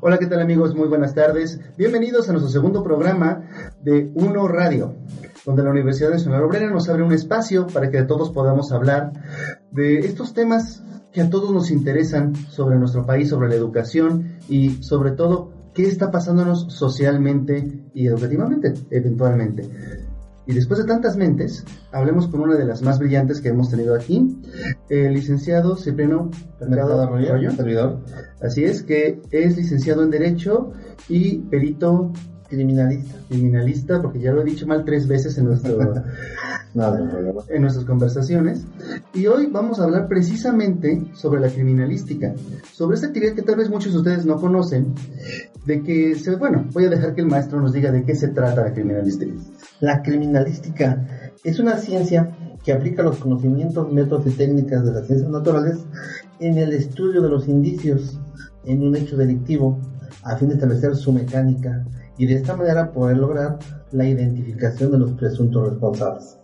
Hola, ¿qué tal amigos? Muy buenas tardes. Bienvenidos a nuestro segundo programa de Uno Radio, donde la Universidad Nacional Obrera nos abre un espacio para que todos podamos hablar de estos temas que a todos nos interesan sobre nuestro país, sobre la educación y sobre todo qué está pasándonos socialmente y educativamente, eventualmente. Y después de tantas mentes, hablemos con una de las más brillantes que hemos tenido aquí, el licenciado Cipriano Mercado Arroyo, servidor. Así es, que es licenciado en Derecho y perito criminalista. Criminalista, porque ya lo he dicho mal tres veces en nuestro en nuestras conversaciones. Y hoy vamos a hablar precisamente sobre la criminalística, sobre esta actividad que tal vez muchos de ustedes no conocen, de que, se, bueno, voy a dejar que el maestro nos diga de qué se trata la criminalística. La criminalística es una ciencia que aplica los conocimientos, métodos y técnicas de las ciencias naturales en el estudio de los indicios en un hecho delictivo a fin de establecer su mecánica y de esta manera poder lograr la identificación de los presuntos responsables.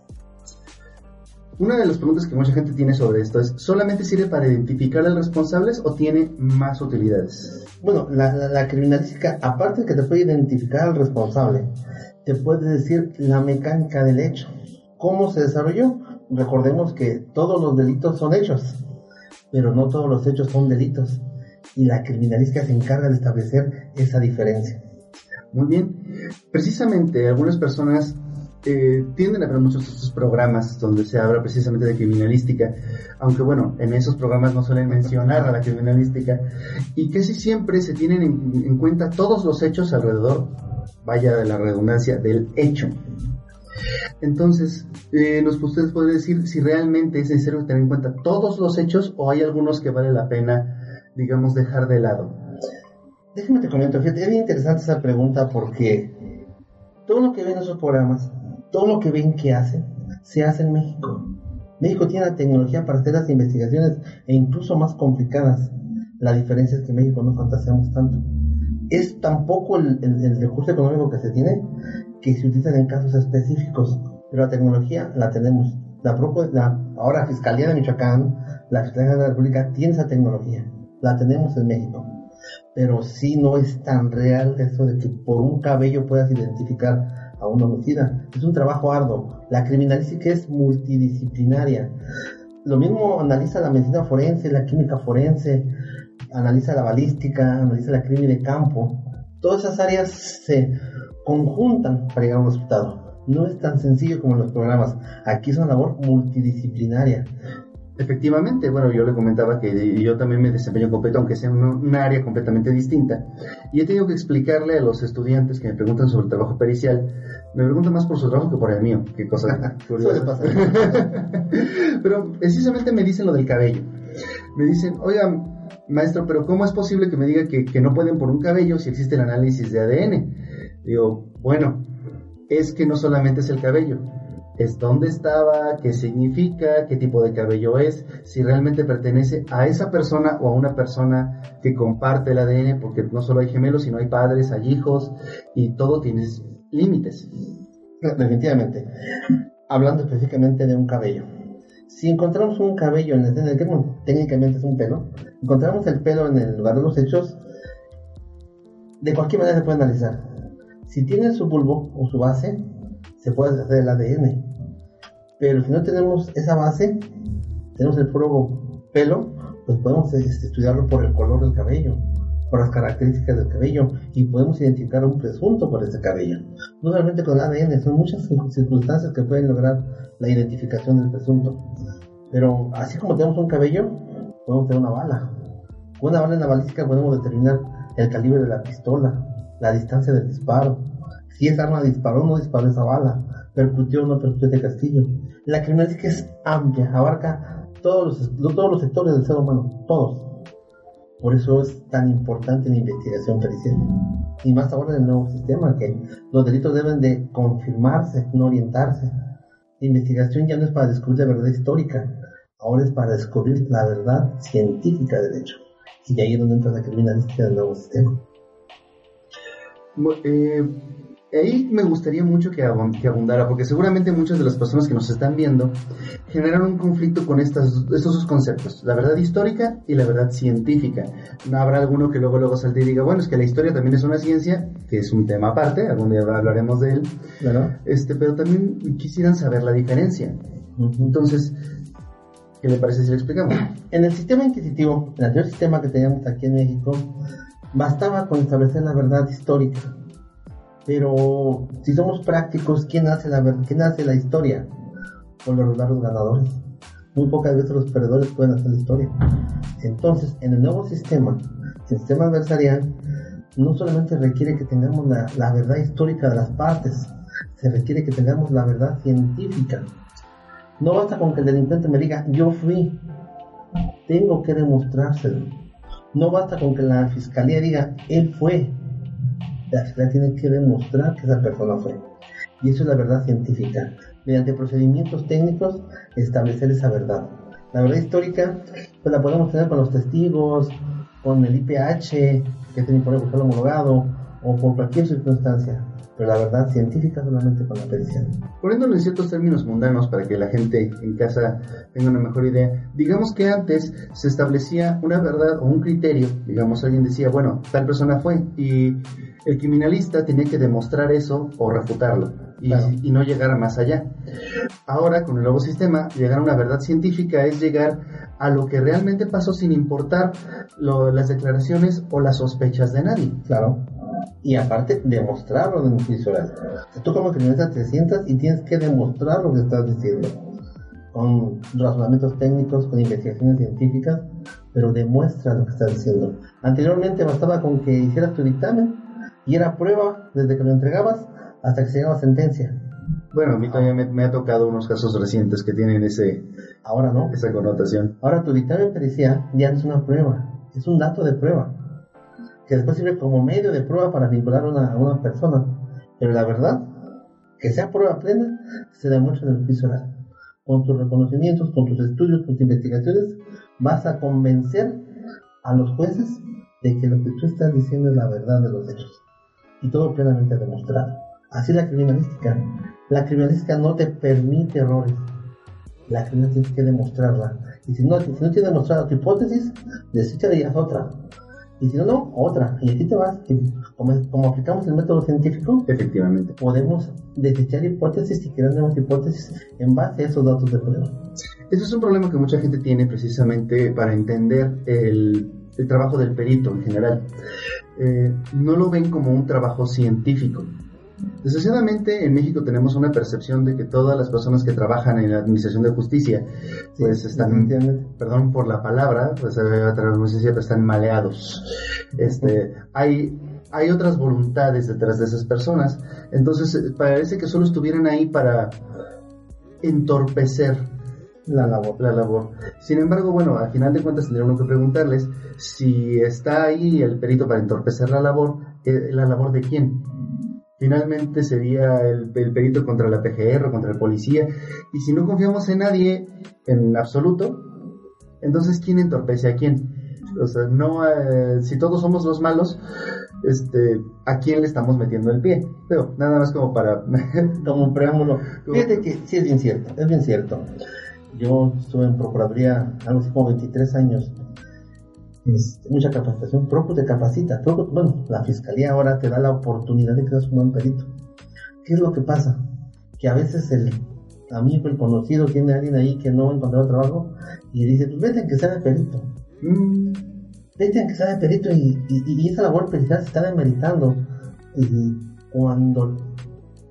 Una de las preguntas que mucha gente tiene sobre esto es, ¿solamente sirve para identificar a los responsables o tiene más utilidades? Bueno, la, criminalística, aparte de que te puede identificar al responsable, te puede decir la mecánica del hecho, cómo se desarrolló. Recordemos que todos los delitos son hechos, pero no todos los hechos son delitos. Y la criminalística se encarga de establecer esa diferencia. Muy bien. Precisamente algunas personas eh, tienden a ver muchos estos programas donde se habla precisamente de criminalística, aunque bueno, en esos programas no suelen mencionar a la criminalística y casi siempre se tienen en, cuenta todos los hechos alrededor, vaya de la redundancia, del hecho. Entonces, eh, ¿nos ustedes pueden decir si realmente es necesario tener en cuenta todos los hechos o hay algunos que vale la pena, digamos, dejar de lado? Déjame te comento, fíjate, es bien interesante esa pregunta porque todo lo que ven en esos programas todo lo que ven que hacen, se hace en México. México tiene la tecnología para hacer las investigaciones e incluso más complicadas. La diferencia es que en México no fantaseamos tanto. Es tampoco el, recurso económico que se tiene que se utiliza en casos específicos, pero la tecnología la tenemos. La, la ahora Fiscalía de Michoacán, la Fiscalía de la República tiene esa tecnología. La tenemos en México. Pero sí no es tan real eso de que por un cabello puedas identificar a un homicida. Es un trabajo arduo. La criminalística es multidisciplinaria. Lo mismo analiza la medicina forense, la química forense, analiza la balística, analiza la crimen de campo. Todas esas áreas se conjuntan para llegar a un resultado. No es tan sencillo como en los programas. Aquí es una labor multidisciplinaria. Efectivamente, bueno, yo le comentaba que yo también me desempeño completo, aunque sea un, área completamente distinta. Y he tenido que explicarle a los estudiantes que me preguntan sobre el trabajo pericial, me preguntan más por su trabajo que por el mío, qué cosa curiosa. pero precisamente me dicen lo del cabello. Me dicen, oiga, maestro, pero ¿cómo es posible que me diga que, que no pueden por un cabello si existe el análisis de ADN? Digo, bueno, es que no solamente es el cabello, es dónde estaba, qué significa, qué tipo de cabello es, si realmente pertenece a esa persona o a una persona que comparte el ADN, porque no solo hay gemelos, sino hay padres, hay hijos, y todo tiene límites. Definitivamente. Hablando específicamente de un cabello. Si encontramos un cabello en el del crimen, técnicamente es un pelo, encontramos el pelo en el lugar de los hechos, de cualquier manera se puede analizar. Si tiene su bulbo o su base, se puede hacer el ADN. Pero si no tenemos esa base, tenemos el puro pelo, pues podemos este, estudiarlo por el color del cabello, por las características del cabello, y podemos identificar un presunto por ese cabello. No solamente con ADN, son muchas circunstancias que pueden lograr la identificación del presunto. Pero así como tenemos un cabello, podemos tener una bala. Una bala en la balística podemos determinar el calibre de la pistola, la distancia del disparo, si esa arma disparó o no disparó esa bala, percutió o no percutió ese castillo. La criminalística es amplia, abarca todos los, todos los sectores del ser humano, todos. Por eso es tan importante la investigación pericial. Y más ahora en el nuevo sistema, que los delitos deben de confirmarse, no orientarse. La investigación ya no es para descubrir la verdad histórica, ahora es para descubrir la verdad científica del hecho. Y ahí es donde entra la criminalística del nuevo sistema. Eh, ahí me gustaría mucho que, abundara, porque seguramente muchas de las personas que nos están viendo generan un conflicto con estas, estos dos conceptos, la verdad histórica y la verdad científica. No habrá alguno que luego luego salte y diga, bueno, es que la historia también es una ciencia, que es un tema aparte, algún día hablaremos de él, este, pero también quisieran saber la diferencia. Entonces, ¿qué le parece si lo explicamos? En el sistema inquisitivo, el anterior sistema que teníamos aquí en México, bastaba con establecer la verdad histórica pero si somos prácticos, ¿quién hace la, quién hace la historia? Por lo los ganadores. Muy pocas veces los perdedores pueden hacer la historia. Entonces, en el nuevo sistema, el sistema adversarial, no solamente requiere que tengamos la, la verdad histórica de las partes, se requiere que tengamos la verdad científica. No basta con que el delincuente me diga, yo fui, tengo que demostrárselo. No basta con que la fiscalía diga, él fue, la fiscalía tiene que demostrar que esa persona fue. Y eso es la verdad científica. Mediante procedimientos técnicos, establecer esa verdad. La verdad histórica, pues la podemos tener con los testigos, con el IPH, que es el informe homologado, o por cualquier circunstancia pero la verdad científica solamente con la pericia. Poniéndolo en ciertos términos mundanos para que la gente en casa tenga una mejor idea, digamos que antes se establecía una verdad o un criterio, digamos alguien decía, bueno, tal persona fue y el criminalista tenía que demostrar eso o refutarlo y, no llegar más allá. Ahora, con el nuevo sistema, llegar a una verdad científica es llegar a lo que realmente pasó sin importar las declaraciones o las sospechas de nadie. Claro y aparte demostrarlo en oral. Tú como criminalista te sientas y tienes que demostrar lo que estás diciendo con razonamientos técnicos, con investigaciones científicas, pero demuestra lo que estás diciendo. Anteriormente bastaba con que hicieras tu dictamen y era prueba desde que lo entregabas hasta que se llegaba sentencia. Bueno, a mí todavía me, ha tocado unos casos recientes que tienen ese, ahora no, esa connotación. Ahora tu dictamen pericial ya no es una prueba, es un dato de prueba que después sirve como medio de prueba para vincular a una, persona. Pero la verdad, que sea prueba plena, se demuestra en el juicio oral. Con tus reconocimientos, con tus estudios, con tus investigaciones, vas a convencer a los jueces de que lo que tú estás diciendo es la verdad de los hechos. Y todo plenamente demostrado. Así la criminalística. La criminalística no te permite errores. La criminalística tienes que demostrarla. Y si no, si no tienes demostrada tu hipótesis, digas otra. Y si no, no, otra. Y aquí te vas. como, aplicamos el método científico, efectivamente, podemos desechar hipótesis y crear nuevas hipótesis en base a esos datos de prueba. Eso es un problema que mucha gente tiene precisamente para entender el, trabajo del perito en general. Eh, no lo ven como un trabajo científico. Desgraciadamente en México tenemos una percepción de que todas las personas que trabajan en la administración de justicia, pues están, perdón por la palabra, pues eh, están maleados. Este, hay, hay otras voluntades detrás de esas personas, entonces eh, parece que solo estuvieran ahí para entorpecer la labor. la labor. Sin embargo, bueno, al final de cuentas tendría uno que preguntarles si está ahí el perito para entorpecer la labor, eh, ¿la labor de quién? finalmente sería el, perito contra la PGR, contra el policía. Y si no confiamos en nadie, en absoluto, entonces ¿quién entorpece a quién? O sea, no, eh, si todos somos los malos, este, ¿a quién le estamos metiendo el pie? Pero nada más como para, como un preámbulo. Fíjate que sí es bien cierto, es bien cierto. Yo estuve en Procuraduría algo así como 23 años este, mucha capacitación, Procu te capacita, bueno, la fiscalía ahora te da la oportunidad de que seas un buen perito. ¿Qué es lo que pasa? Que a veces el amigo, el conocido, tiene a alguien ahí que no encontrado trabajo y dice, pues vete a que sea de perito. Mm, vete a que sea de perito y, y, esa labor pericial se está demeritando. Y cuando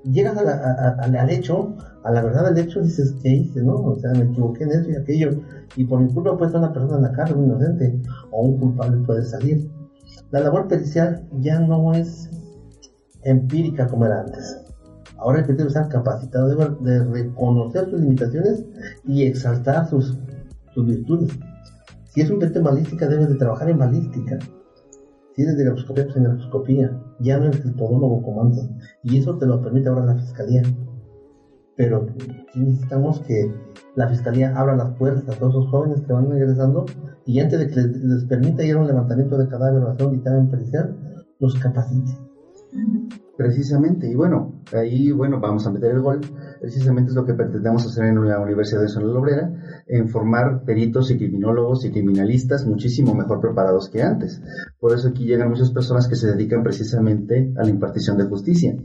llegas al hecho, a la verdad del hecho dices, ¿qué hice? ¿No? O sea, me equivoqué en eso y aquello. Y por mi culpa puede estar una persona en la cárcel, un inocente, o un culpable puede salir. La labor pericial ya no es empírica como era antes. Ahora el perito está capacitado de, reconocer sus limitaciones y exaltar sus, sus virtudes. Si es un en balística, debes de trabajar en balística. Si eres de grafoscopía, pues en grafoscopía. Ya no eres el todólogo como antes. Y eso te lo permite ahora la fiscalía. Pero necesitamos que la fiscalía abra las puertas a todos esos jóvenes que van ingresando y antes de que les, permita ir a un levantamiento de cadáver o hacer un dictamen pericial, los capacite. Precisamente, y bueno, ahí bueno, vamos a meter el gol. Precisamente es lo que pretendemos hacer en la Universidad de Sonora Obrera, en formar peritos y criminólogos y criminalistas muchísimo mejor preparados que antes. Por eso aquí llegan muchas personas que se dedican precisamente a la impartición de justicia.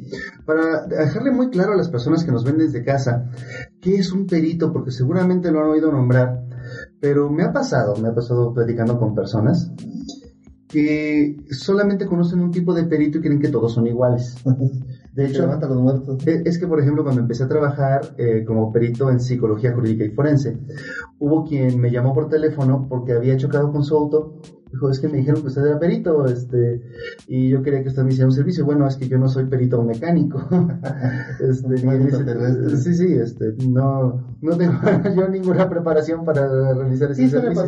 Para dejarle muy claro a las personas que nos ven desde casa, ¿qué es un perito? Porque seguramente lo han oído nombrar, pero me ha pasado, me ha pasado platicando con personas que solamente conocen un tipo de perito y creen que todos son iguales. De hecho, e, es que, por ejemplo, cuando empecé a trabajar eh, como perito en psicología jurídica y forense, hubo quien me llamó por teléfono porque había chocado con su auto. Dijo, es que me dijeron que usted era perito, este, y yo quería que usted me hiciera un servicio. Bueno, es que yo no soy perito mecánico. este, sí, sí, este, no, no tengo yo ninguna preparación para realizar ese servicio.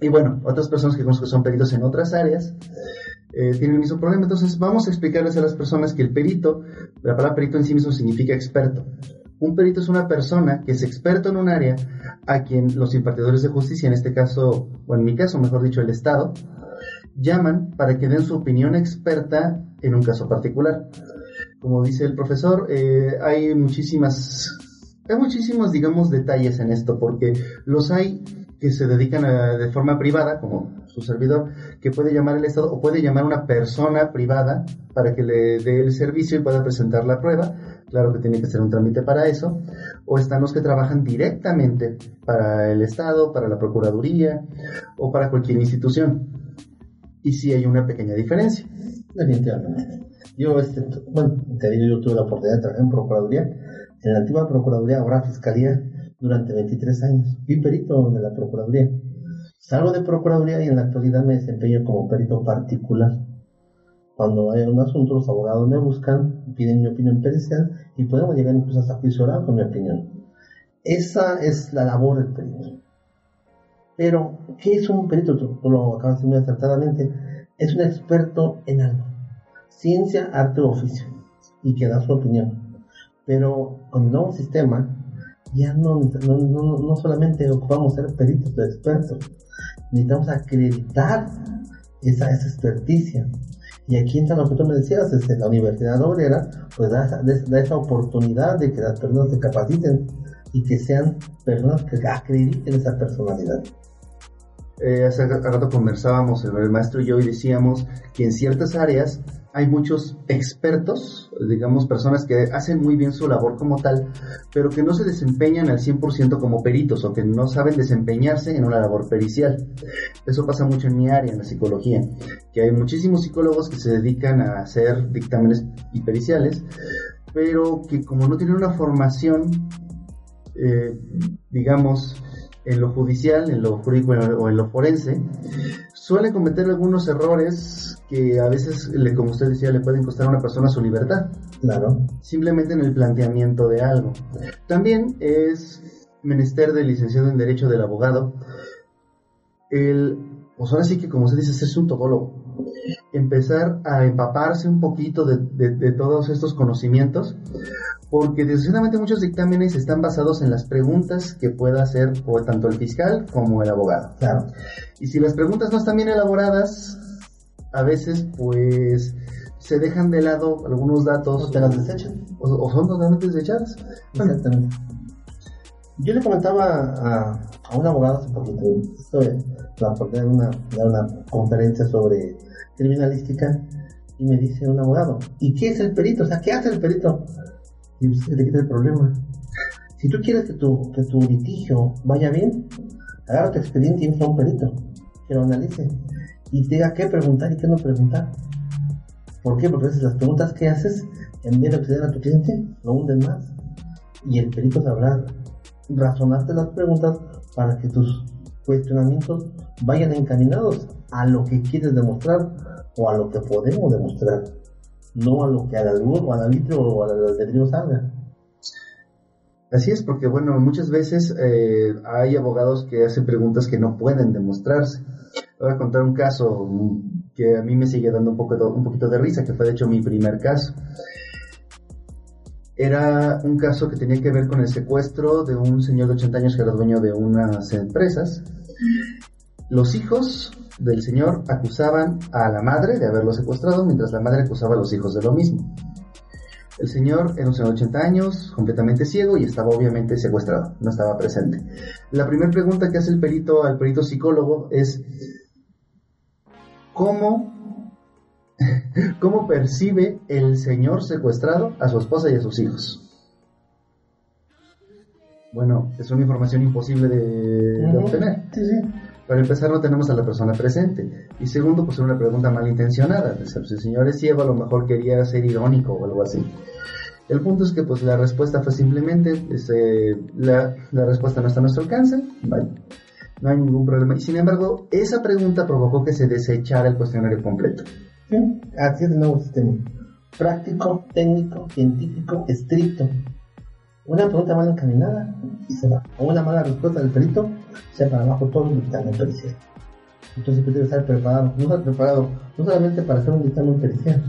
Y bueno, otras personas que conozco son peritos en otras áreas eh, tienen el mismo problema. Entonces vamos a explicarles a las personas que el perito, la palabra perito en sí mismo significa experto. Un perito es una persona que es experto en un área a quien los impartidores de justicia, en este caso, o en mi caso, mejor dicho, el Estado, llaman para que den su opinión experta en un caso particular. Como dice el profesor, eh, hay muchísimas, hay muchísimos, digamos, detalles en esto, porque los hay que se dedican de forma privada, como su servidor, que puede llamar el Estado o puede llamar una persona privada para que le dé el servicio y pueda presentar la prueba. Claro que tiene que ser un trámite para eso. O están los que trabajan directamente para el Estado, para la Procuraduría o para cualquier institución. Y sí hay una pequeña diferencia. Definitivamente. Yo, este, bueno, te digo, yo tuve la oportunidad de trabajar en Procuraduría. En la antigua Procuraduría, ahora Fiscalía, durante 23 años. Fui perito de la Procuraduría. Salgo de Procuraduría y en la actualidad me desempeño como perito particular. Cuando hay un asunto, los abogados me buscan, piden mi opinión pericial y podemos llegar incluso hasta juicio oral con mi opinión. Esa es la labor del perito. Pero, ¿qué es un perito? Tú, lo acabas de decir muy acertadamente. Es un experto en algo. Ciencia, arte o oficio. Y que da su opinión. Pero con el nuevo sistema, ya no, no, no, solamente ocupamos ser peritos de expertos, necesitamos acreditar esa, esa experticia. Y aquí entra lo que tú me decías, desde la Universidad Obrera, pues da esa, da esa oportunidad de que las personas se capaciten y que sean personas que acrediten esa personalidad. Eh, hace rato conversábamos, el maestro y yo, y decíamos que en ciertas áreas hay muchos expertos, digamos, personas que hacen muy bien su labor como tal, pero que no se desempeñan al 100% como peritos o que no saben desempeñarse en una labor pericial. Eso pasa mucho en mi área, en la psicología, que hay muchísimos psicólogos que se dedican a hacer dictámenes y periciales, pero que como no tienen una formación, eh, digamos, en lo judicial, en lo jurídico o en lo forense, suele cometer algunos errores que a veces, como usted decía, le pueden costar a una persona su libertad. Claro. Simplemente en el planteamiento de algo. También es menester del licenciado en Derecho del abogado el, pues ahora sí que como se dice, es un todólogo. Empezar a empaparse un poquito de, de todos estos conocimientos porque desgraciadamente muchos dictámenes están basados en las preguntas que pueda hacer o tanto el fiscal como el abogado. Claro. Y si las preguntas no están bien elaboradas, a veces pues se dejan de lado algunos datos. O te las desechan. O, son totalmente desechadas. Exactamente. Yo le comentaba a, a un abogado hace poquito, estoy de una, de una conferencia sobre criminalística y me dice un abogado, ¿y qué es el perito? O sea, ¿qué hace el perito? Y te quita el problema. Si tú quieres que tu, litigio vaya bien, agarra tu expediente y entra a un perito que lo analice y te diga qué preguntar y qué no preguntar. ¿Por qué? Porque a veces las preguntas que haces, en vez de acceder a tu cliente, lo hunden más. Y el perito sabrá razonarte las preguntas para que tus cuestionamientos vayan encaminados a lo que quieres demostrar o a lo que podemos demostrar no a lo que al albur o al arbitrio o al albedrío salga. Así es, porque bueno, muchas veces eh, hay abogados que hacen preguntas que no pueden demostrarse. Voy a contar un caso que a mí me sigue dando un, poco un poquito de risa, que fue de hecho mi primer caso. Era un caso que tenía que ver con el secuestro de un señor de 80 años que era dueño de unas empresas. Los hijos del señor acusaban a la madre de haberlo secuestrado, mientras la madre acusaba a los hijos de lo mismo. El señor era un señor de 80 años, completamente ciego y estaba obviamente secuestrado, no estaba presente. La primera pregunta que hace el perito al perito psicólogo es, ¿cómo, cómo percibe el señor secuestrado a su esposa y a sus hijos? Bueno, es una información imposible de, obtener. Sí, sí. Para empezar, no tenemos a la persona presente. Y segundo, pues era una pregunta malintencionada. Si el señor es ciego, a lo mejor quería ser irónico o algo así. El punto es que pues la respuesta fue simplemente, este, la, la, respuesta no está a nuestro alcance, no hay ningún problema. Y sin embargo, esa pregunta provocó que se desechara el cuestionario completo. Sí, así es el nuevo sistema. Práctico, técnico, científico, estricto. Una pregunta mal encaminada y se va. O una mala respuesta del perito, se para abajo todo el dictamen pericial. Entonces debe estar preparado, no estar preparado, no solamente para hacer un dictamen pericial,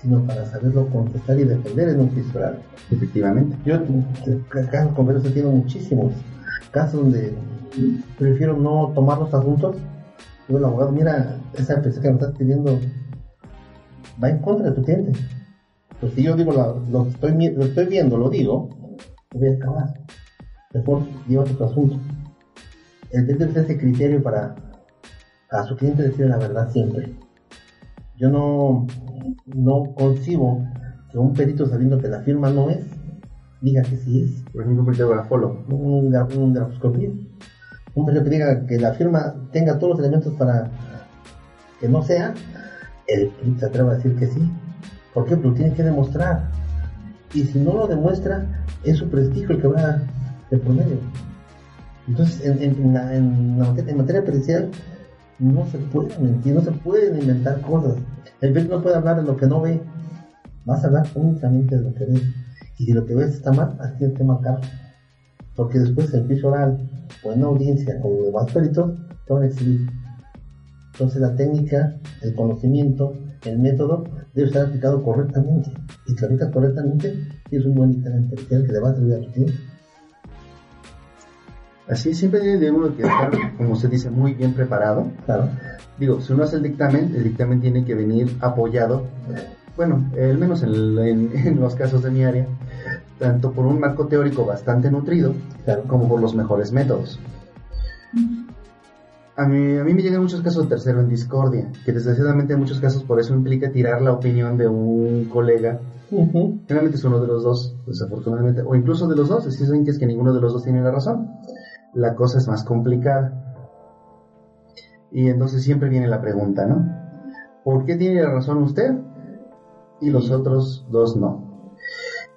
sino para saberlo contestar y defender en un juicio Efectivamente. Yo, casos con he tenido muchísimos. Casos donde prefiero no tomar los asuntos. Digo, el abogado, mira, esa persona que me estás pidiendo va en contra de tu cliente. Pues si yo digo lo, estoy, lo estoy viendo, lo digo, voy a acabar. Mejor llévate tu asunto. El tener ese criterio para a su cliente decir la verdad siempre. Yo no, no concibo que un perito sabiendo que la firma no es, diga que sí es. Por ejemplo, un perito grafólogo. Un, un grafoscopía. Un perito que diga que la firma tenga todos los elementos para que no sea, el perito se atreve a decir que sí. ¿Por qué? Porque lo tiene que demostrar. Y si no lo demuestra, es su prestigio el que va de promedio. Entonces, en, en materia pericial, no se puede mentir, no se pueden inventar cosas. El perito no puede hablar de lo que no ve, vas a hablar únicamente de lo que ves. Y si lo que ves está mal, así tienes que marcar. Porque después el juicio oral o en audiencia con los demás peritos, te van a exhibir. Entonces la técnica, el conocimiento, el método debe estar aplicado correctamente. Y si lo aplicas correctamente, es un buen dictamen que le va a servir a tu cliente. Así siempre de uno que estar, como se dice, muy bien preparado. Claro. Digo, si uno hace el dictamen, el dictamen tiene que venir apoyado, bueno, al menos en, los casos de mi área, tanto por un marco teórico bastante nutrido, como por los mejores métodos. A mí, a mí me llegan muchos casos de tercero en discordia, que desgraciadamente en muchos casos por eso implica tirar la opinión de un colega. Generalmente es uno de los dos, desafortunadamente, o incluso de los dos, si saben que es que ninguno de los dos tiene la razón la cosa es más complicada. Y entonces siempre viene la pregunta, ¿no? ¿Por qué tiene razón usted y los otros dos no?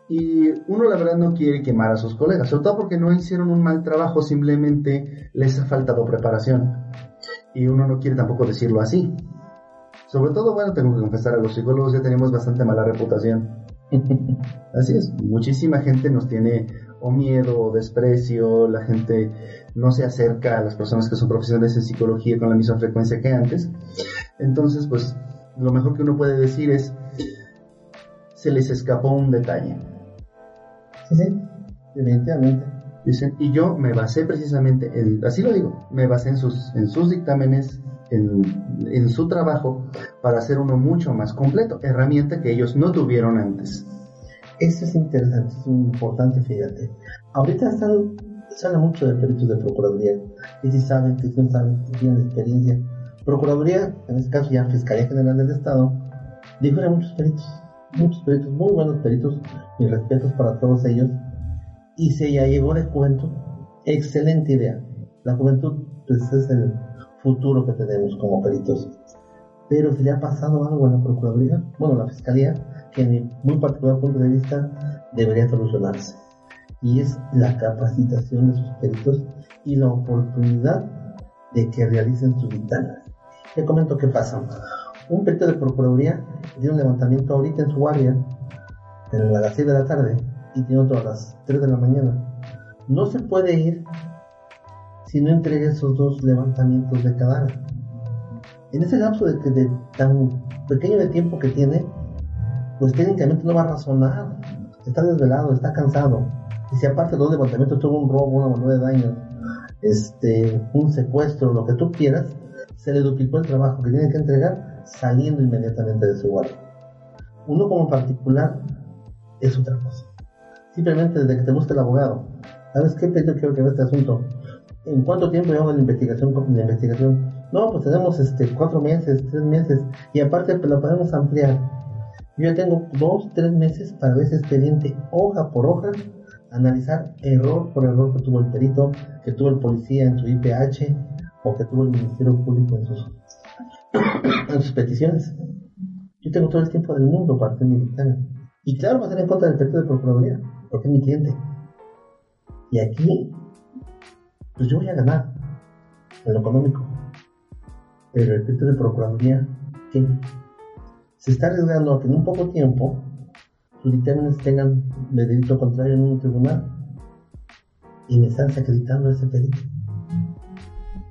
Y uno la verdad no quiere quemar a sus colegas, sobre todo porque no hicieron un mal trabajo, simplemente les ha faltado preparación. Y uno no quiere tampoco decirlo así. Sobre todo, bueno, tengo que confesar, a los psicólogos ya tenemos bastante mala reputación. Así es, muchísima gente nos tiene o miedo o desprecio, la gente no se acerca a las personas que son profesionales en psicología con la misma frecuencia que antes. Entonces, pues lo mejor que uno puede decir es, se les escapó un detalle. Sí, sí, definitivamente. Dicen, y yo me basé precisamente, en, así lo digo, me basé en sus, en sus dictámenes, en, en su trabajo, para hacer uno mucho más completo, herramienta que ellos no tuvieron antes. Eso es interesante, es importante, fíjate. Ahorita están, se habla mucho de peritos de Procuraduría, y si saben, que no saben, que tienen experiencia. Procuraduría, en este caso ya Fiscalía General del Estado, difiere muchos peritos, muchos peritos, muy buenos peritos, mis respetos para todos ellos. Y se ya llegó de cuento, excelente idea. La juventud pues, es el futuro que tenemos como peritos. Pero si le ha pasado algo en la Procuraduría, bueno, la Fiscalía, que en mi muy particular punto de vista debería solucionarse. Y es la capacitación de sus peritos y la oportunidad de que realicen sus dictámenes. Te comento qué pasa. Un perito de Procuraduría tiene un levantamiento ahorita en su área, en las 6 de la tarde, y tiene otro a las 3 de la mañana. no se puede ir si no entrega esos dos levantamientos de cadáver. En ese lapso de, de tan pequeño de tiempo que tiene, pues técnicamente no va a razonar. Está desvelado, está cansado. Y si aparte de los levantamientos tuvo un robo, una moneda de daño, este, un secuestro, lo que tú quieras, se le duplicó el trabajo que tiene que entregar saliendo inmediatamente de su guardia. Uno como particular es otra cosa. Simplemente desde que te busque el abogado, ¿sabes qué? Yo quiero que vea este asunto. ¿En cuánto tiempo llevamos la investigación? La investigación? No, pues tenemos este, cuatro meses, tres meses, y aparte pues, lo podemos ampliar. Yo ya tengo dos, tres meses para ver ese expediente hoja por hoja, analizar error por error que tuvo el perito, que tuvo el policía en su IPH o que tuvo el Ministerio Público en sus, en sus peticiones. Yo tengo todo el tiempo del mundo para hacer mi dictamen. Y claro, va a ser en contra del perito de Procuraduría, porque es mi cliente. Y aquí, pues yo voy a ganar en lo económico. Pero el perito de Procuraduría, ¿qué? Se está arriesgando a que en un poco tiempo sus dictámenes tengan de delito contrario en un tribunal y me están desacreditando ese perito.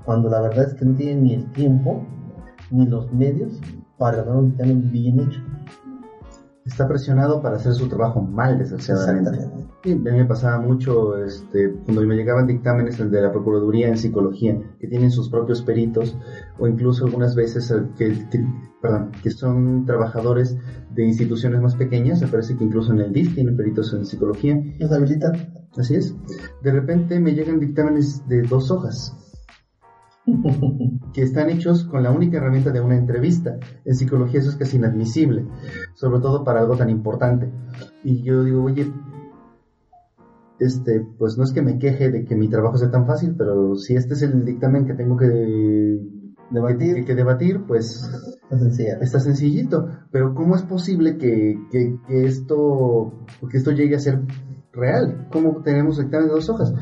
Cuando la verdad es que no tienen ni el tiempo ni los medios para ganar un dictamen bien hecho. Está presionado para hacer su trabajo mal, desgraciadamente. Sí, a mí me pasaba mucho este, cuando me llegaban dictámenes de la Procuraduría en Psicología, que tienen sus propios peritos, o incluso algunas veces eh, que, que, perdón, que son trabajadores de instituciones más pequeñas, me parece que incluso en el DIF tienen peritos en Psicología. ¿Los habilitan? Así es. De repente me llegan dictámenes de dos hojas que están hechos con la única herramienta de una entrevista. En psicología eso es casi inadmisible, sobre todo para algo tan importante. Y yo digo, oye, este, pues no es que me queje de que mi trabajo sea tan fácil, pero si este es el dictamen que tengo que debatir, que, que debatir pues está, está sencillito. Pero ¿cómo es posible que, que, que, esto, que esto llegue a ser real? ¿Cómo tenemos dictamen de dos hojas?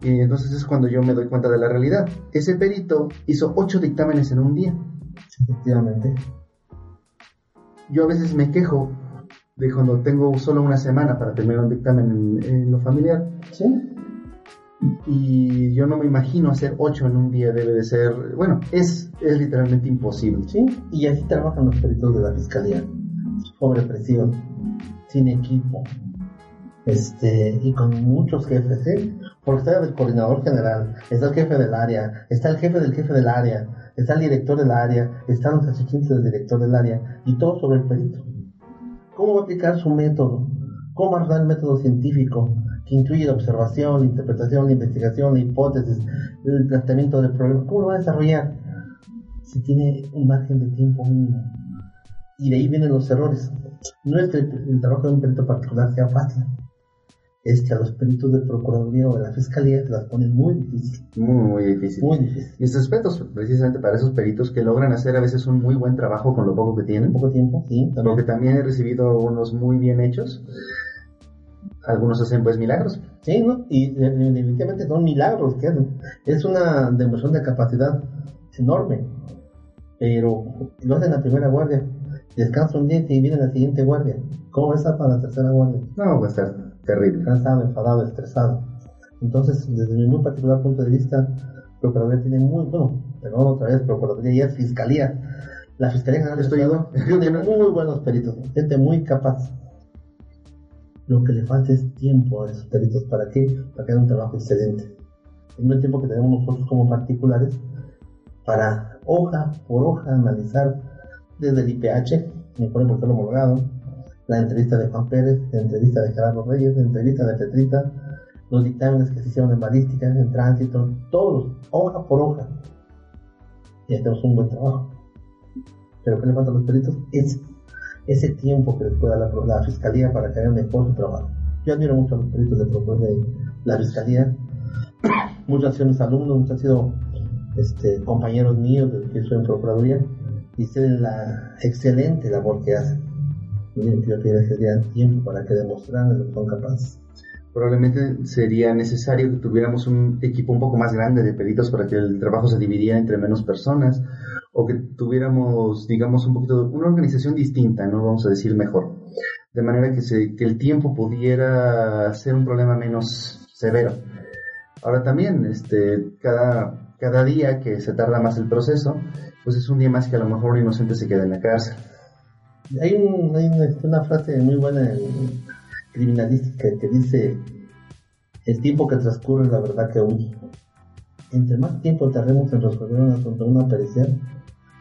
Y entonces es cuando yo me doy cuenta de la realidad. Ese perito hizo ocho dictámenes en un día. Efectivamente. Yo a veces me quejo de cuando tengo solo una semana para terminar un dictamen en, en lo familiar. Sí. Y yo no me imagino hacer ocho en un día, debe de ser, bueno, es, es literalmente imposible. Sí, y así trabajan los peritos de la fiscalía. Sobre presión, sin equipo, este, y con muchos jefes, ¿eh? Porque está el coordinador general, está el jefe del área, está el jefe del jefe del área, está el director del área, están los asistentes del director del área, y todo sobre el perito. ¿Cómo va a aplicar su método? ¿Cómo va a usar el método científico? que incluye la observación, la interpretación, la investigación, la hipótesis, el planteamiento del problema. ¿Cómo lo va a desarrollar? Si tiene un margen de tiempo mínimo. Y de ahí vienen los errores. No es que el, el trabajo de un perito particular sea fácil, es que a los peritos de Procuraduría o de la Fiscalía las ponen muy difícil. Muy, muy difícil. Muy difícil. Mis respetos precisamente para esos peritos que logran hacer a veces un muy buen trabajo con lo poco que tienen. Poco tiempo, sí. También. Porque también he recibido unos muy bien hechos. Algunos hacen pues milagros. Sí, ¿no? Y definitivamente son milagros que. Es una demostración de capacidad enorme. Pero lo hacen la primera guardia. Descansa un día y viene la siguiente guardia. ¿Cómo va para la tercera guardia? No, va a estar terrible. Cansado, enfadado, estresado. Entonces, desde mi muy particular punto de vista, Procuraduría tiene muy, bueno, perdón otra vez, Procuraduría es Fiscalía. La Fiscalía General Estoy tiene muy buenos peritos, gente muy capaz. Lo que le falta es tiempo a esos peritos. ¿Para qué? Para que hagan un trabajo excelente. En el tiempo que tenemos nosotros como particulares, para hoja por hoja analizar desde el IPH, mi por homologado, la entrevista de Juan Pérez, la entrevista de Gerardo Reyes, la entrevista de Petrita, los dictámenes que se hicieron en balística, en tránsito, todos, hoja por hoja. Y hacemos un buen trabajo. Pero ¿qué le falta a los peritos? Es ese tiempo que les pueda la, la fiscalía para que hagan mejor su trabajo. Yo admiro mucho a los peritos de, de la fiscalía. muchos han sido mis alumnos, muchos han sido compañeros míos desde que estoy en Procuraduría y sé la excelente labor que hacen. Yo creo que necesitarían tiempo para que demostraran lo que son capaces. Probablemente sería necesario que tuviéramos un equipo un poco más grande de peritos para que el trabajo se dividiera entre menos personas o que tuviéramos, digamos, un poquito una organización distinta, no vamos a decir mejor, de manera que, se, que el tiempo pudiera ser un problema menos severo. Ahora también, este, cada, cada día que se tarda más el proceso, pues es un día más que a lo mejor un inocente se queda en la cárcel. Hay, hay una, frase muy buena en criminalística que dice, el tiempo que transcurre la verdad que huye. Entre más tiempo tardemos en resolver un asunto, una aparición,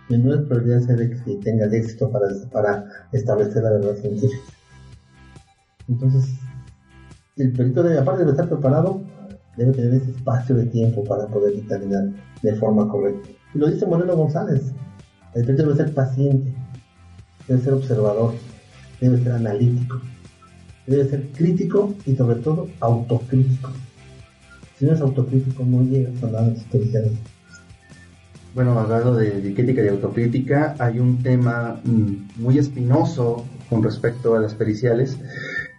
menor probabilidad ser que tenga el éxito para, para establecer la verdad científica. Entonces, el perito debe, aparte de estar preparado, debe tener ese espacio de tiempo para poder dictaminar de forma correcta. Y lo dice Moreno González, el perito debe ser paciente, debe ser observador, debe ser analítico, debe ser crítico y sobre todo autocrítico. Si no es autocrítico no llegas a nada especial. Bueno, hablando de, de, crítica y autocrítica, hay un tema mm, muy espinoso con respecto a las periciales.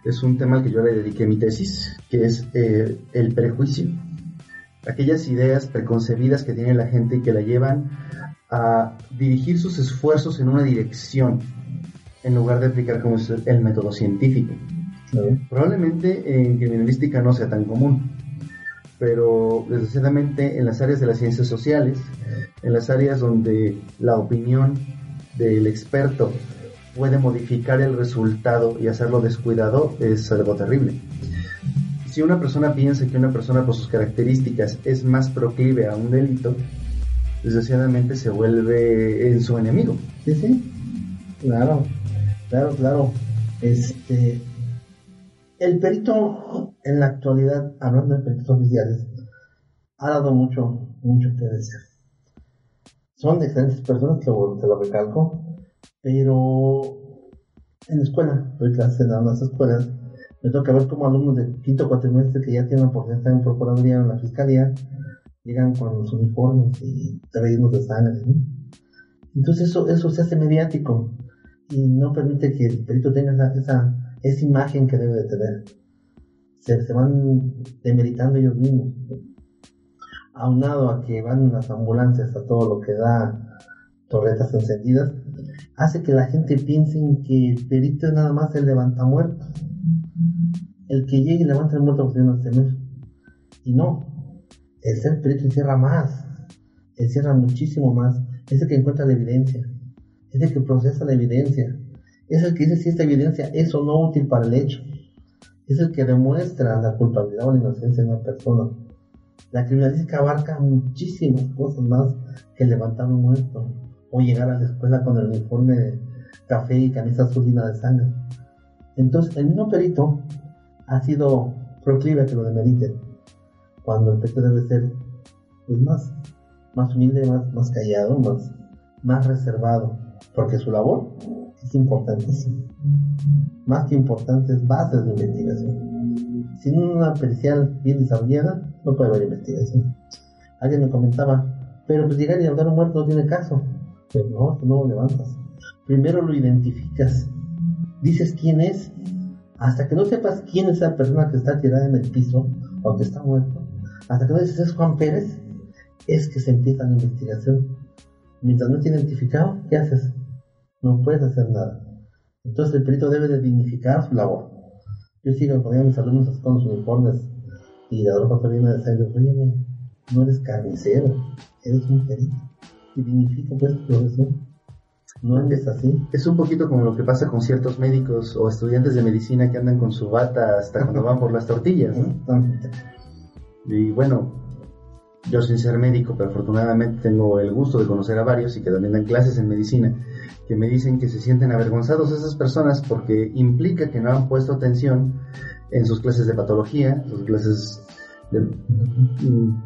Es un tema al que yo le dediqué mi tesis, que es eh, el prejuicio. Aquellas ideas preconcebidas que tiene la gente y que la llevan a dirigir sus esfuerzos en una dirección, en lugar de aplicar como es el método científico. Probablemente en criminalística no sea tan común, pero desgraciadamente en las áreas de las ciencias sociales, en las áreas donde la opinión del experto puede modificar el resultado y hacerlo descuidado, es algo terrible. Si una persona piensa que una persona por sus características es más proclive a un delito, desgraciadamente se vuelve en su enemigo. Sí, sí. Claro, claro, claro. Este, el perito en la actualidad, hablando de peritos oficiales, ha dado mucho, mucho que decir. Son excelentes personas, te lo, recalco, pero en la escuela, doy clases en las escuelas, me toca ver como alumnos de quinto cuatrimestre que ya tienen por estar en procuraduría en la fiscalía, llegan con los uniformes y rellenos de sangre, ¿no? Entonces eso, eso se hace mediático y no permite que el perito tenga esa, esa imagen que debe de tener. Se, se van demeritando ellos mismos. Aunado a que van las ambulancias a todo lo que da torretas encendidas, hace que la gente piense que el perito es nada más el levanta muerto. El que llegue y levanta el muerto pues no tener. Y no, el ser perito encierra más, encierra muchísimo más. Es el que encuentra la evidencia, es el que procesa la evidencia, es el que dice si esta evidencia es o no útil para el hecho, es el que demuestra la culpabilidad o la inocencia de una persona. La criminalística abarca muchísimas cosas más que levantar un muerto o llegar a la escuela con el uniforme de café y camisa azul de sangre. Entonces, el mismo perito ha sido proclive a que lo demeriten, cuando el perito debe ser pues, más, más humilde, más, más callado, más, más reservado, porque su labor es importantísima. Más que importante es bases de investigación. Sin una pericial bien desarrollada, no puede haber investigación. Alguien me comentaba, pero pues llegar y hablar un muerto no tiene caso. Pero no, no lo levantas. Primero lo identificas. Dices quién es. Hasta que no sepas quién es esa persona que está tirada en el piso o que está muerto. Hasta que no dices es Juan Pérez, es que se empieza la investigación. Mientras no esté identificado, ¿qué haces? No puedes hacer nada. Entonces el perito debe de dignificar su labor. Yo sigo poniendo a mis alumnos con sus uniformes y la ropa viene de sangre. Oye, no eres carnicero, eres un perito y dignifica pues tu profesión. No andes así. Es un poquito como lo que pasa con ciertos médicos o estudiantes de medicina que andan con su bata hasta cuando van por las tortillas. ¿no? Y bueno, yo sin ser médico, pero afortunadamente tengo el gusto de conocer a varios y que también dan clases en medicina, que me dicen que se sienten avergonzados esas personas porque implica que no han puesto atención en sus clases de patología, sus clases de,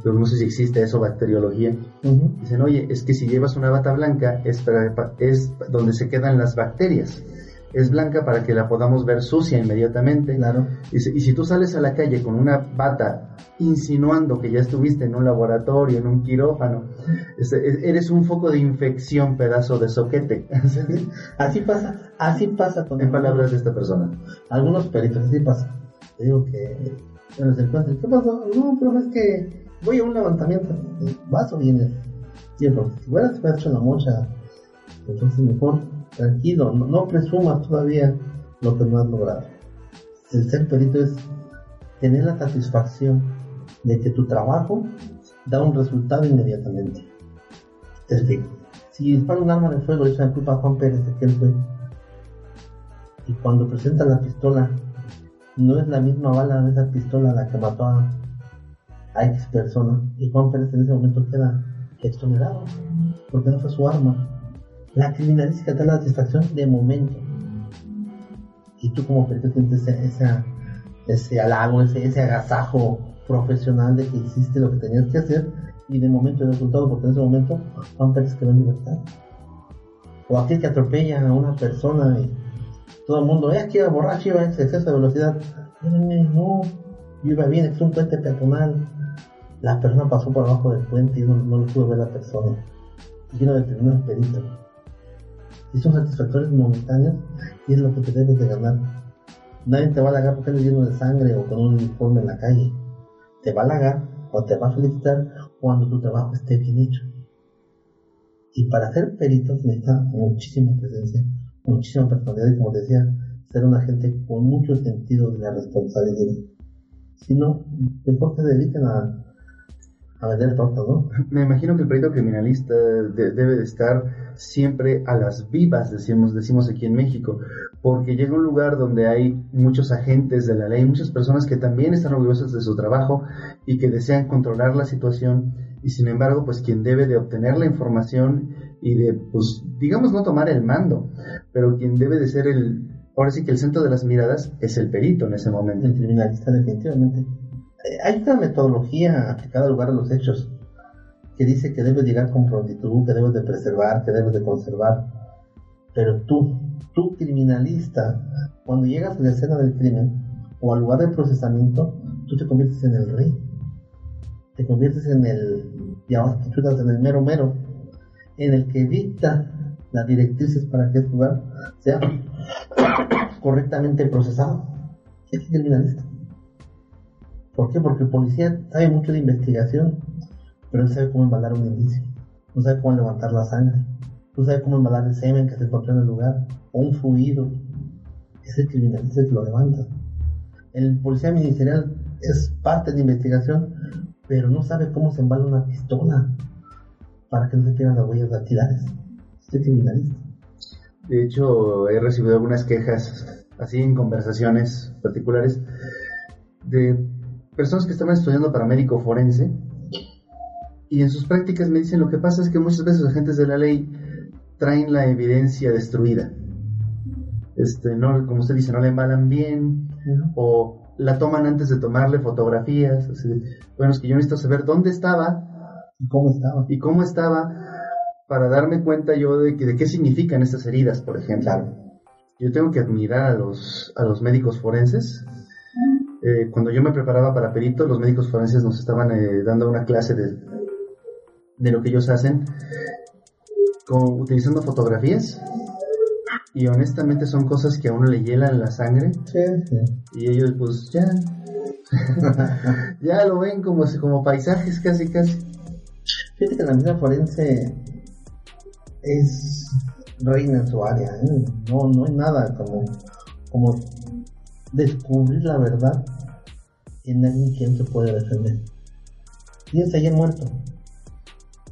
pero no sé si existe eso, bacteriología. Dicen, oye, es que si llevas una bata blanca es, para- es donde se quedan las bacterias. Es blanca para que la podamos ver sucia inmediatamente. Claro. Dice, y si tú sales a la calle con una bata insinuando que ya estuviste en un laboratorio, en un quirófano, es- es- eres un foco de infección, pedazo de soquete. Así pasa, así pasa con en palabras de esta persona. algunos peritos, así pasa. Te digo que bueno, se encuentran, ¿qué pasó? No, pero es que voy a un levantamiento. ¿Vas o vienes? Sí, porque si hubieras te hubieras hecho la mocha, entonces mejor, tranquilo, no, presumas todavía lo que no has logrado. El ser perito es tener la satisfacción de que tu trabajo da un resultado inmediatamente. Te explico. Si dispara un arma de fuego, le echan culpa a Juan Pérez de fue. Y cuando presenta la pistola, no es la misma bala de esa pistola la que mató a, a X persona. Y Juan Pérez en ese momento queda exonerado, porque no fue su arma. La criminalística te da la satisfacción de momento. Y tú como perito tienes ese, esa- ese halago, ese, ese agasajo profesional de que hiciste lo que tenías que hacer y de momento el resultado, porque en ese momento Juan Pérez quedó en libertad. O aquel que atropella a una persona y todo el mundo, es que iba borracho, iba a exceso de velocidad. Espérenme, no, yo iba bien, es un puente peatonal. La persona pasó por abajo del puente y no, no lo pudo ver la persona. Y yo no determinó el perito. Y son satisfactorios momentáneos y es lo que te debes de ganar. Nadie te va a halagar porque andes lleno de sangre o con un uniforme en la calle. Te va a halagar o te va a felicitar cuando tu trabajo esté bien hecho. Y para ser perito se necesita muchísima presencia, muchísima personalidad y como decía, ser una gente con mucho sentido de la responsabilidad. Si no, mejor se dedican a, a vender tortas, ¿no? Me imagino que el perito criminalista de- debe de estar siempre a las vivas, decimos, decimos aquí en México, porque llega un lugar donde hay muchos agentes de la ley, muchas personas que también están orgullosas de su trabajo y que desean controlar la situación y sin embargo, pues quien debe de obtener la información y de, pues, digamos, no tomar el mando, pero quien debe de ser el, ahora sí que el centro de las miradas es el perito en ese momento. El criminalista definitivamente. Hay una metodología aplicada al lugar de los hechos que dice que debes llegar con prontitud, que debes de preservar, que debes de conservar. Pero tú, tú criminalista, cuando llegas a la escena del crimen o al lugar del procesamiento, tú te conviertes en el rey. Te conviertes en el, que chutas en el mero mero, en el que dicta las directrices para que ese lugar sea correctamente procesado. Es criminalista. ¿Por qué? Porque el policía sabe mucho de investigación, pero no sabe cómo embalar un indicio, no sabe cómo levantar la sangre, no sabe cómo embalar el semen que se encontró en el lugar, o un fluido. Es el criminalista que lo levanta. El policía ministerial es parte de investigación, pero no sabe cómo se embala una pistola para que no se pierdan las huellas dactilares. Es el criminalista. De hecho, he recibido algunas quejas, así en conversaciones particulares, de personas que estaban estudiando para médico forense y en sus prácticas me dicen lo que pasa es que muchas veces los agentes de la ley traen la evidencia destruida. Este, no, como usted dice, no la embalan bien o la toman antes de tomarle fotografías. así de, bueno, es que yo necesito saber dónde estaba ¿Y cómo estaba? y cómo estaba para darme cuenta yo de, que, de qué significan estas heridas, por ejemplo. Yo tengo que admirar a los, a los médicos forenses. Eh, cuando yo me preparaba para perito, los médicos forenses nos estaban eh, dando una clase de, de lo que ellos hacen con, utilizando fotografías y honestamente son cosas que a uno le hielan la sangre Sí, sí. y ellos pues ya ya lo ven como, como paisajes casi casi Fíjate que la medicina forense es reina en su área. ¿eh? No, no hay nada como, como descubrir la verdad en alguien que no se puede defender. Tienes ahí el muerto.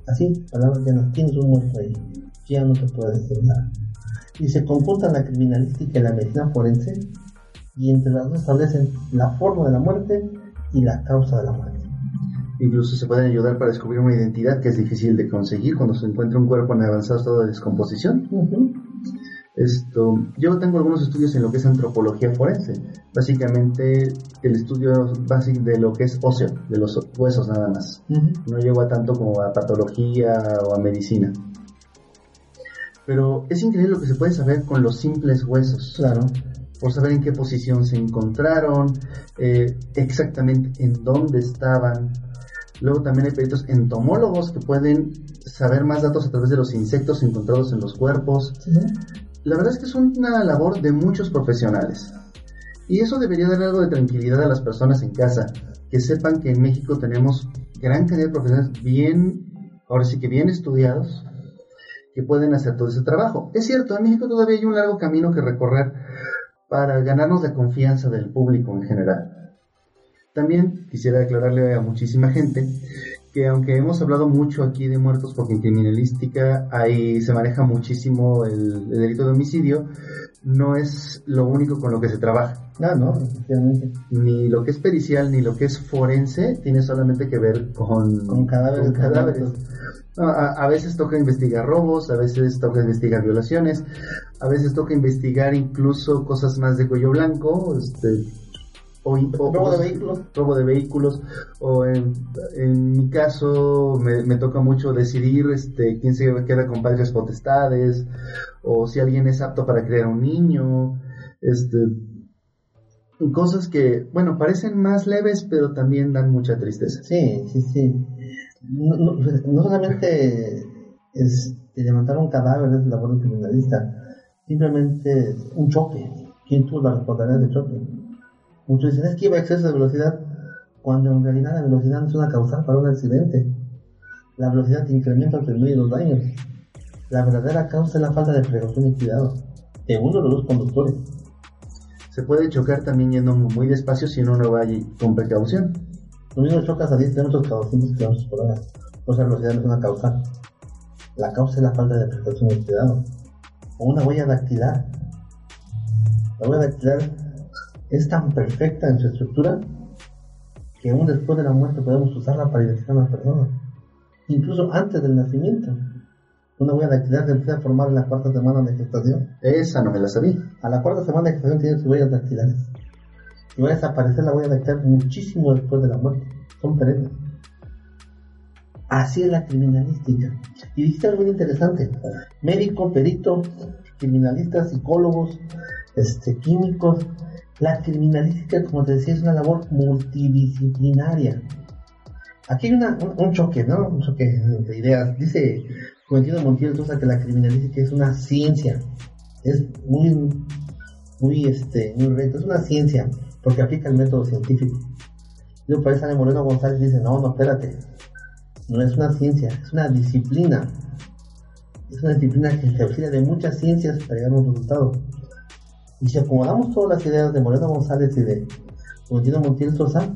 Así, palabras llanas, tienes un muerto ahí. Ya no te puede nada. Y se conjuntan la criminalística y la medicina forense y entre las dos establecen la forma de la muerte y la causa de la muerte. Incluso se pueden ayudar para descubrir una identidad que es difícil de conseguir cuando se encuentra un cuerpo en avanzado estado de descomposición. Esto, yo tengo algunos estudios en lo que es antropología forense, básicamente el estudio básico de lo que es óseo, de los huesos nada más. No llego a tanto como a patología o a medicina. Pero es increíble lo que se puede saber con los simples huesos. Claro. Por saber en qué posición se encontraron, eh, exactamente en dónde estaban. Luego también hay peritos entomólogos que pueden saber más datos a través de los insectos encontrados en los cuerpos. La verdad es que es una labor de muchos profesionales. Y eso debería dar algo de tranquilidad a las personas en casa, que sepan que en México tenemos gran cantidad de profesionales bien, ahora sí que bien estudiados, que pueden hacer todo ese trabajo. Es cierto, en México todavía hay un largo camino que recorrer para ganarnos la confianza del público en general. También quisiera aclararle a muchísima gente que aunque hemos hablado mucho aquí de muertos porque en criminalística ahí se maneja muchísimo el, delito de homicidio, no es lo único con lo que se trabaja. Ah, no, efectivamente. Ni lo que es pericial ni lo que es forense tiene solamente que ver con, con cadáveres. cadáveres. A, a, veces toca investigar robos, a veces toca investigar violaciones, a veces toca investigar incluso cosas más de cuello blanco, este, o, robo de vehículos. Robo de vehículos. O en, en mi caso me, toca mucho decidir este, quién se queda con padres potestades, o si alguien es apto para criar un niño. Este, cosas que, bueno, parecen más leves, pero también dan mucha tristeza. Sí, sí, sí. No, no, solamente es levantar un cadáver es labor de criminalista, simplemente un choque. ¿Quién tuvo la responsabilidad del choque? Muchos dicen, es que iba a exceso de velocidad, cuando en realidad la velocidad no es una causal para un accidente. La velocidad incrementa el disminuye los daños. La verdadera causa es la falta de precaución y cuidado de uno de los conductores. Se puede chocar también yendo muy despacio si uno no va con precaución. Lo mismo chocas a 10 km cada 200 km por hora. O sea, velocidad no es una causal. La causa es la falta de precaución y cuidado. O una huella dactilar. La huella dactilar es tan perfecta en su estructura que aún después de la muerte podemos usarla para identificar a una persona. Incluso antes del nacimiento. Una huella dactilar se empieza a formar en la cuarta semana de gestación. Esa no me la sabía. A la cuarta semana de gestación tiene sus huellas dactilares. Y va a desaparecer la huella dactilar muchísimo después de la muerte. Son perennes. Así es la criminalística. Y dijiste algo muy interesante. Médico, perito, criminalistas, psicólogos, este, químicos, la criminalística, como te decía, es una labor multidisciplinaria. Aquí hay un, choque, ¿no? Un choque de ideas. Dice Quintino Montiel que la criminalística es una ciencia. Es muy, muy, este, muy reto. Es una ciencia porque aplica el método científico. Y parece Moreno González dice, no, no, espérate. No es una ciencia, es una disciplina. Es una disciplina que se auxilia de muchas ciencias para llegar a un resultado. Y si acomodamos todas las ideas de Moreno González y de Florentino Montiel Sosa,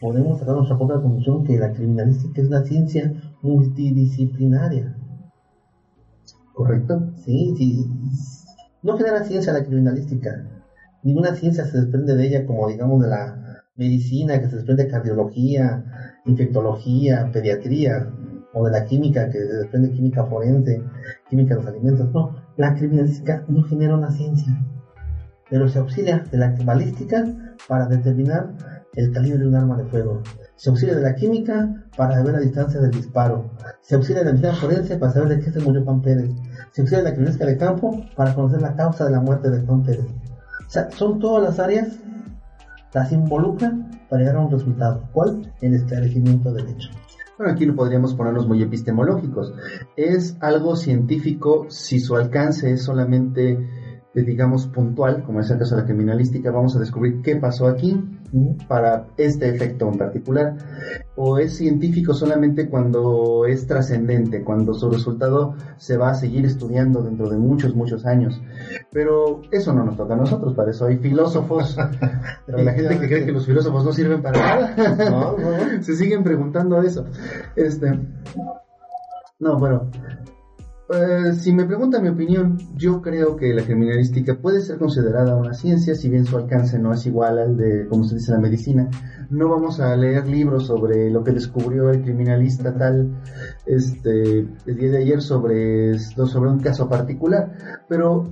podemos sacar nuestra propia conclusión que la criminalística es una ciencia multidisciplinaria. ¿Correcto? Sí, sí. No genera ciencia la criminalística. Ninguna ciencia se desprende de ella como digamos de la medicina, que se desprende de cardiología, infectología, pediatría, o de la química, que se desprende química forense, química de los alimentos. No, la criminalística no genera una ciencia pero se auxilia de la balística para determinar el calibre de un arma de fuego. Se auxilia de la química para saber la distancia del disparo. Se auxilia de la medicina forense para saber de qué se murió Juan Pérez. Se auxilia de la criminalística de campo para conocer la causa de la muerte de Juan Pérez. O sea, son todas las áreas, las involucran para llegar a un resultado. ¿Cuál? El esclarecimiento del hecho. Bueno, aquí no podríamos ponernos muy epistemológicos. Es algo científico si su alcance es solamente digamos, puntual, como es el caso de la criminalística, vamos a descubrir qué pasó aquí para este efecto en particular, o es científico solamente cuando es trascendente, cuando su resultado se va a seguir estudiando dentro de muchos, muchos años. Pero eso no nos toca a nosotros, para eso hay filósofos, la gente que cree que los filósofos no sirven para nada, se siguen preguntando eso. Este, no, bueno, eh, si me pregunta mi opinión, yo creo que la criminalística puede ser considerada una ciencia, si bien su alcance no es igual al de, como se dice, la medicina. No vamos a leer libros sobre lo que descubrió el criminalista tal, este, el día de ayer sobre, sobre un caso particular, pero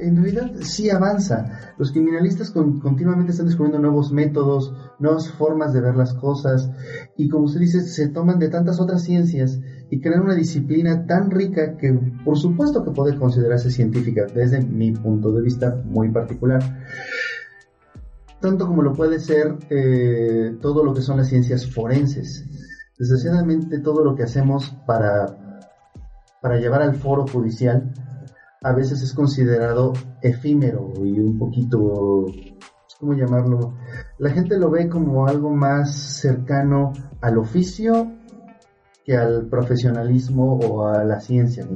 en realidad sí avanza. Los criminalistas continuamente están descubriendo nuevos métodos, nuevas formas de ver las cosas, y como se dice, se toman de tantas otras ciencias y crean una disciplina tan rica que por supuesto que puede considerarse científica desde mi punto de vista muy particular. Tanto como lo puede ser eh, todo lo que son las ciencias forenses. Desgraciadamente todo lo que hacemos para, para llevar al foro judicial a veces es considerado efímero y un poquito, ¿cómo llamarlo? La gente lo ve como algo más cercano al oficio que al profesionalismo o a la ciencia.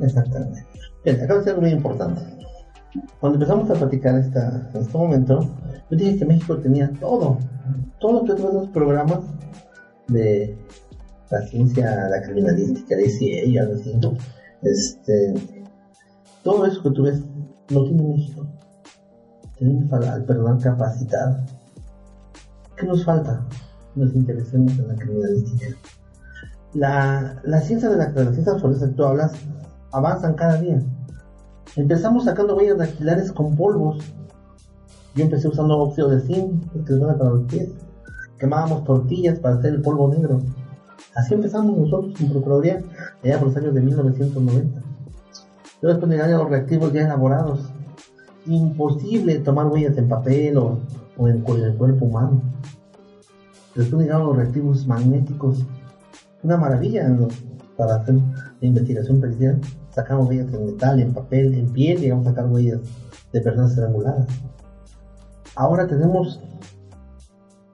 Exactamente. Bien, acá de algo muy importante. cuando empezamos a platicar esta, en este momento, yo dije que México tenía todo, todo los programas de la ciencia, la criminalística, de CIA algo así, este, todo eso que tú ves lo tiene México. Tenemos al personal capacitado. ¿Qué nos falta? Nos interesemos en la criminalística. La, la ciencia de la, ciencia forense que tú hablas avanzan cada día. Empezamos sacando huellas dactilares con polvos. Yo empecé usando óxido de zinc, que es para los pies. Quemábamos tortillas para hacer el polvo negro. Así empezamos nosotros en Procuraduría, allá por los años de 1990. Yo después llegaron los reactivos ya elaborados. Imposible tomar huellas en papel o, en, el cuerpo humano. Después llegaron los reactivos magnéticos. Una maravilla para hacer investigación pericial. Sacamos huellas en metal, en papel, en piel, llegamos a sacar huellas de personas estranguladas. Ahora tenemos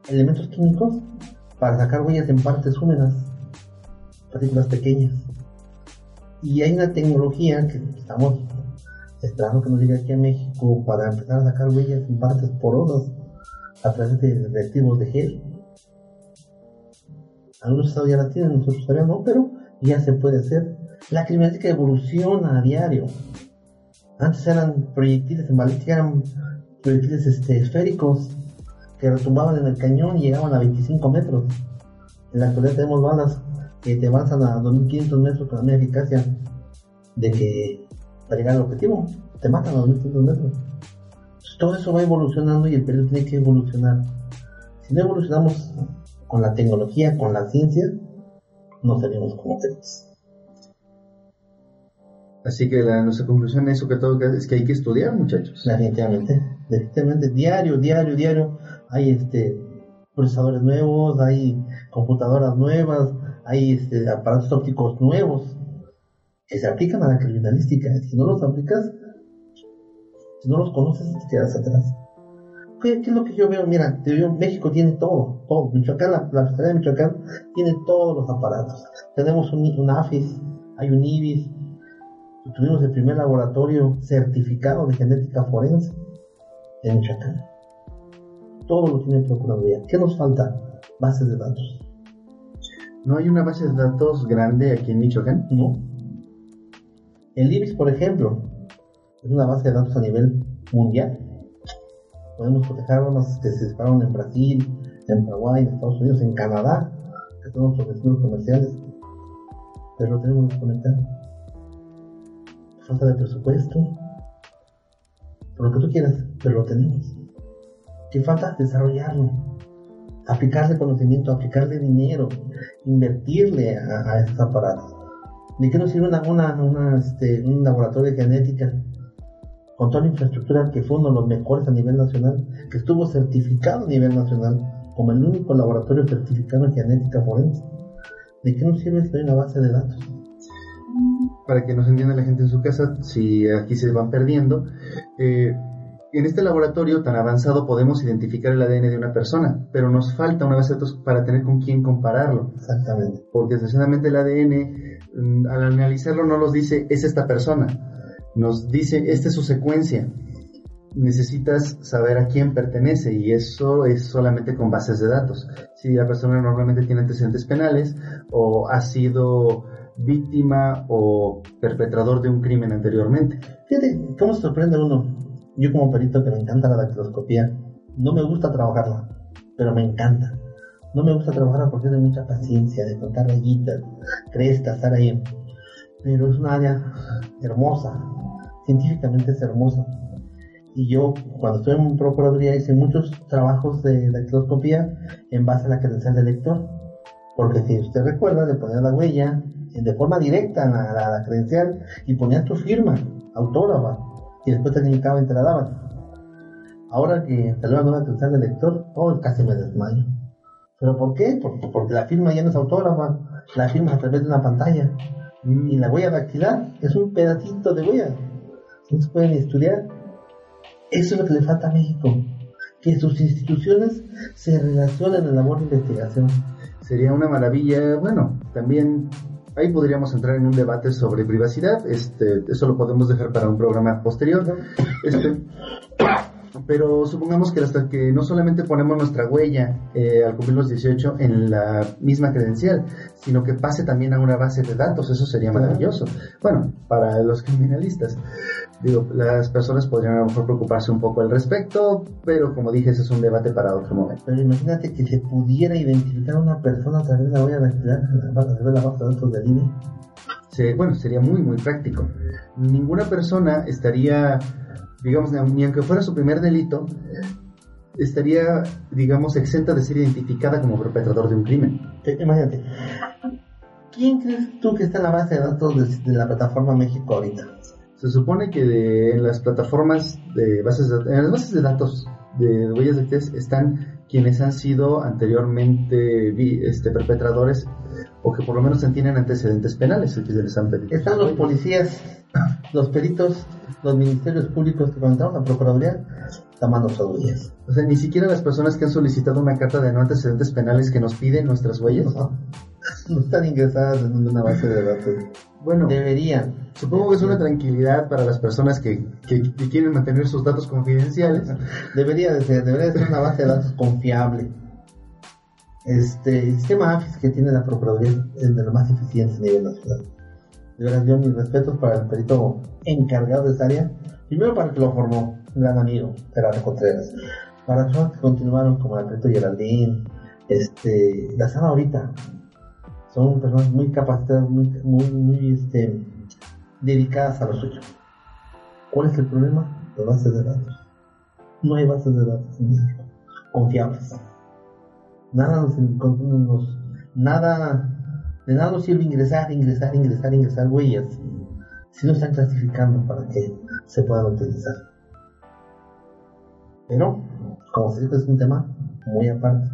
elementos químicos para sacar huellas en partes húmedas, partículas pequeñas. Y hay una tecnología que estamos esperando que nos llegue aquí a México para empezar a sacar huellas en partes porosas a través de reactivos de gel. Algunos estados ya la tienen, nosotros todavía no, pero ya se puede hacer. La criminalística evoluciona a diario. Antes eran proyectiles en balística, eran proyectiles este, esféricos que retumbaban en el cañón y llegaban a 25 metros. En la actualidad tenemos balas que te avanzan a 2500 metros con la misma eficacia de que para llegar al objetivo te matan a 2500 metros. todo eso va evolucionando y el periodo tiene que evolucionar. Si no evolucionamos con la tecnología, con la ciencia, no salimos como tenemos. Así que la, nuestra conclusión es, que todo, es que hay que estudiar, muchachos. Definitivamente, definitivamente, diario, diario, diario, hay este procesadores nuevos, hay computadoras nuevas, hay este, aparatos ópticos nuevos que se aplican a la criminalística. Si no los aplicas, si no los conoces, te quedas atrás. ¿Qué, es lo que yo veo? Mira, México tiene todo, todo. Michoacán, la, la de Michoacán tiene todos los aparatos. Tenemos un, un AFIS, hay un IBIS, tuvimos el primer laboratorio certificado de genética forense en Michoacán. Todo lo tiene Procuraduría. ¿Qué nos falta? Bases de datos. ¿No hay una base de datos grande aquí en Michoacán? No. El IBIS, por ejemplo, es una base de datos a nivel mundial. Podemos proteger armas que se dispararon en Brasil, en Paraguay, en Estados Unidos, en Canadá, que son nuestros vecinos comerciales, pero lo tenemos desconectado falta de presupuesto, por lo que tú quieras, pero lo tenemos. ¿Qué falta? Desarrollarlo, aplicarle conocimiento, aplicarle dinero, invertirle a, estos aparatos. ¿De qué nos sirve una, este, un laboratorio de genética con toda la infraestructura que fue uno de los mejores a nivel nacional, que estuvo certificado a nivel nacional como el único laboratorio certificado en genética forense? ¿De qué nos sirve si hay una base de datos? para que nos entienda la gente en su casa, si aquí se van perdiendo. Eh, en este laboratorio tan avanzado podemos identificar el ADN de una persona, pero nos falta una base de datos para tener con quién compararlo. Exactamente. Porque desgraciadamente el ADN, mm, al analizarlo, no nos dice es esta persona, nos dice esta es su secuencia. Necesitas saber a quién pertenece y eso es solamente con bases de datos. Si la persona normalmente tiene antecedentes penales o ha sido víctima o perpetrador de un crimen anteriormente. Fíjate, ¿cómo sorprende uno? Yo como perito que me encanta la dactiloscopía, no me gusta trabajarla, pero me encanta. No me gusta trabajarla porque es de mucha paciencia, de contar rayitas, crestas, estar ahí. Pero es una área hermosa, científicamente es hermosa. Y yo, cuando estuve en Procuraduría, hice muchos trabajos de dactiloscopía en base a la credencial del lector. Porque si usted recuerda, le ponía la huella, de forma directa a la, credencial y ponías tu firma, autógrafa, y después te limitaba y te la daban. Ahora que salió la nueva credencial de lector, oh, casi me desmayo. ¿Pero por qué? Porque, porque la firma ya no es autógrafa, la firma a través de una pantalla. Y la huella dactilar es un pedacito de huella. Pueden estudiar. Eso es lo que le falta a México. Que sus instituciones se relacionen en la labor de investigación. Sería una maravilla, bueno, también ahí podríamos entrar en un debate sobre privacidad. Este, eso lo podemos dejar para un programa posterior. Este, pero supongamos que hasta que no solamente ponemos nuestra huella eh, al cumplir los 18 en la misma credencial, sino que pase también a una base de datos, eso sería maravilloso. Bueno, para los criminalistas, digo, las personas podrían a lo mejor preocuparse un poco al respecto, pero como dije, ese es un debate para otro momento. Pero imagínate que se pudiera identificar a una persona a través de la huella dactilar, a través de la base de datos del INE. Bueno, sería muy, muy práctico. Ninguna persona estaría, digamos, ni aunque fuera su primer delito, estaría, digamos, exenta de ser identificada como perpetrador de un crimen. Eh, Imagínate. ¿Quién crees tú que está en la base de datos de, de la plataforma México ahorita? Se supone que de- en las plataformas de bases de, en las bases de datos de huellas dactilares están quienes han sido anteriormente este, perpetradores o que por lo menos tienen antecedentes penales y que se les han pedido. Están los policías, los peritos, los ministerios públicos que a la Procuraduría tomando sus huellas. O sea, ni siquiera las personas que han solicitado una carta de no antecedentes penales que nos piden nuestras huellas. No están ingresadas en una base de datos. Bueno, Deberían. supongo que es una tranquilidad para las personas que, que- que quieren mantener sus datos confidenciales. Debería de ser, debería de ser una base de datos confiable. Este, el sistema AFIS que tiene la Procuraduría es de lo más eficiente a nivel nacional. De verdad, yo mis respetos para el perito encargado de esa área. Primero para el que lo formó, un gran amigo, Gerardo Contreras. Para personas que continuaron, como el perito Geraldín, este, la sala ahorita. Son personas muy capacitadas, muy, muy, muy este, dedicadas a lo suyo. ¿Cuál es el problema? Las bases de datos. No hay bases de datos en México confiables. Nada nos, nos- nada, de nada sirve ingresar, ingresar, ingresar, ingresar huellas si no están clasificando para que se puedan utilizar. Pero, como se dice, es un tema muy aparte.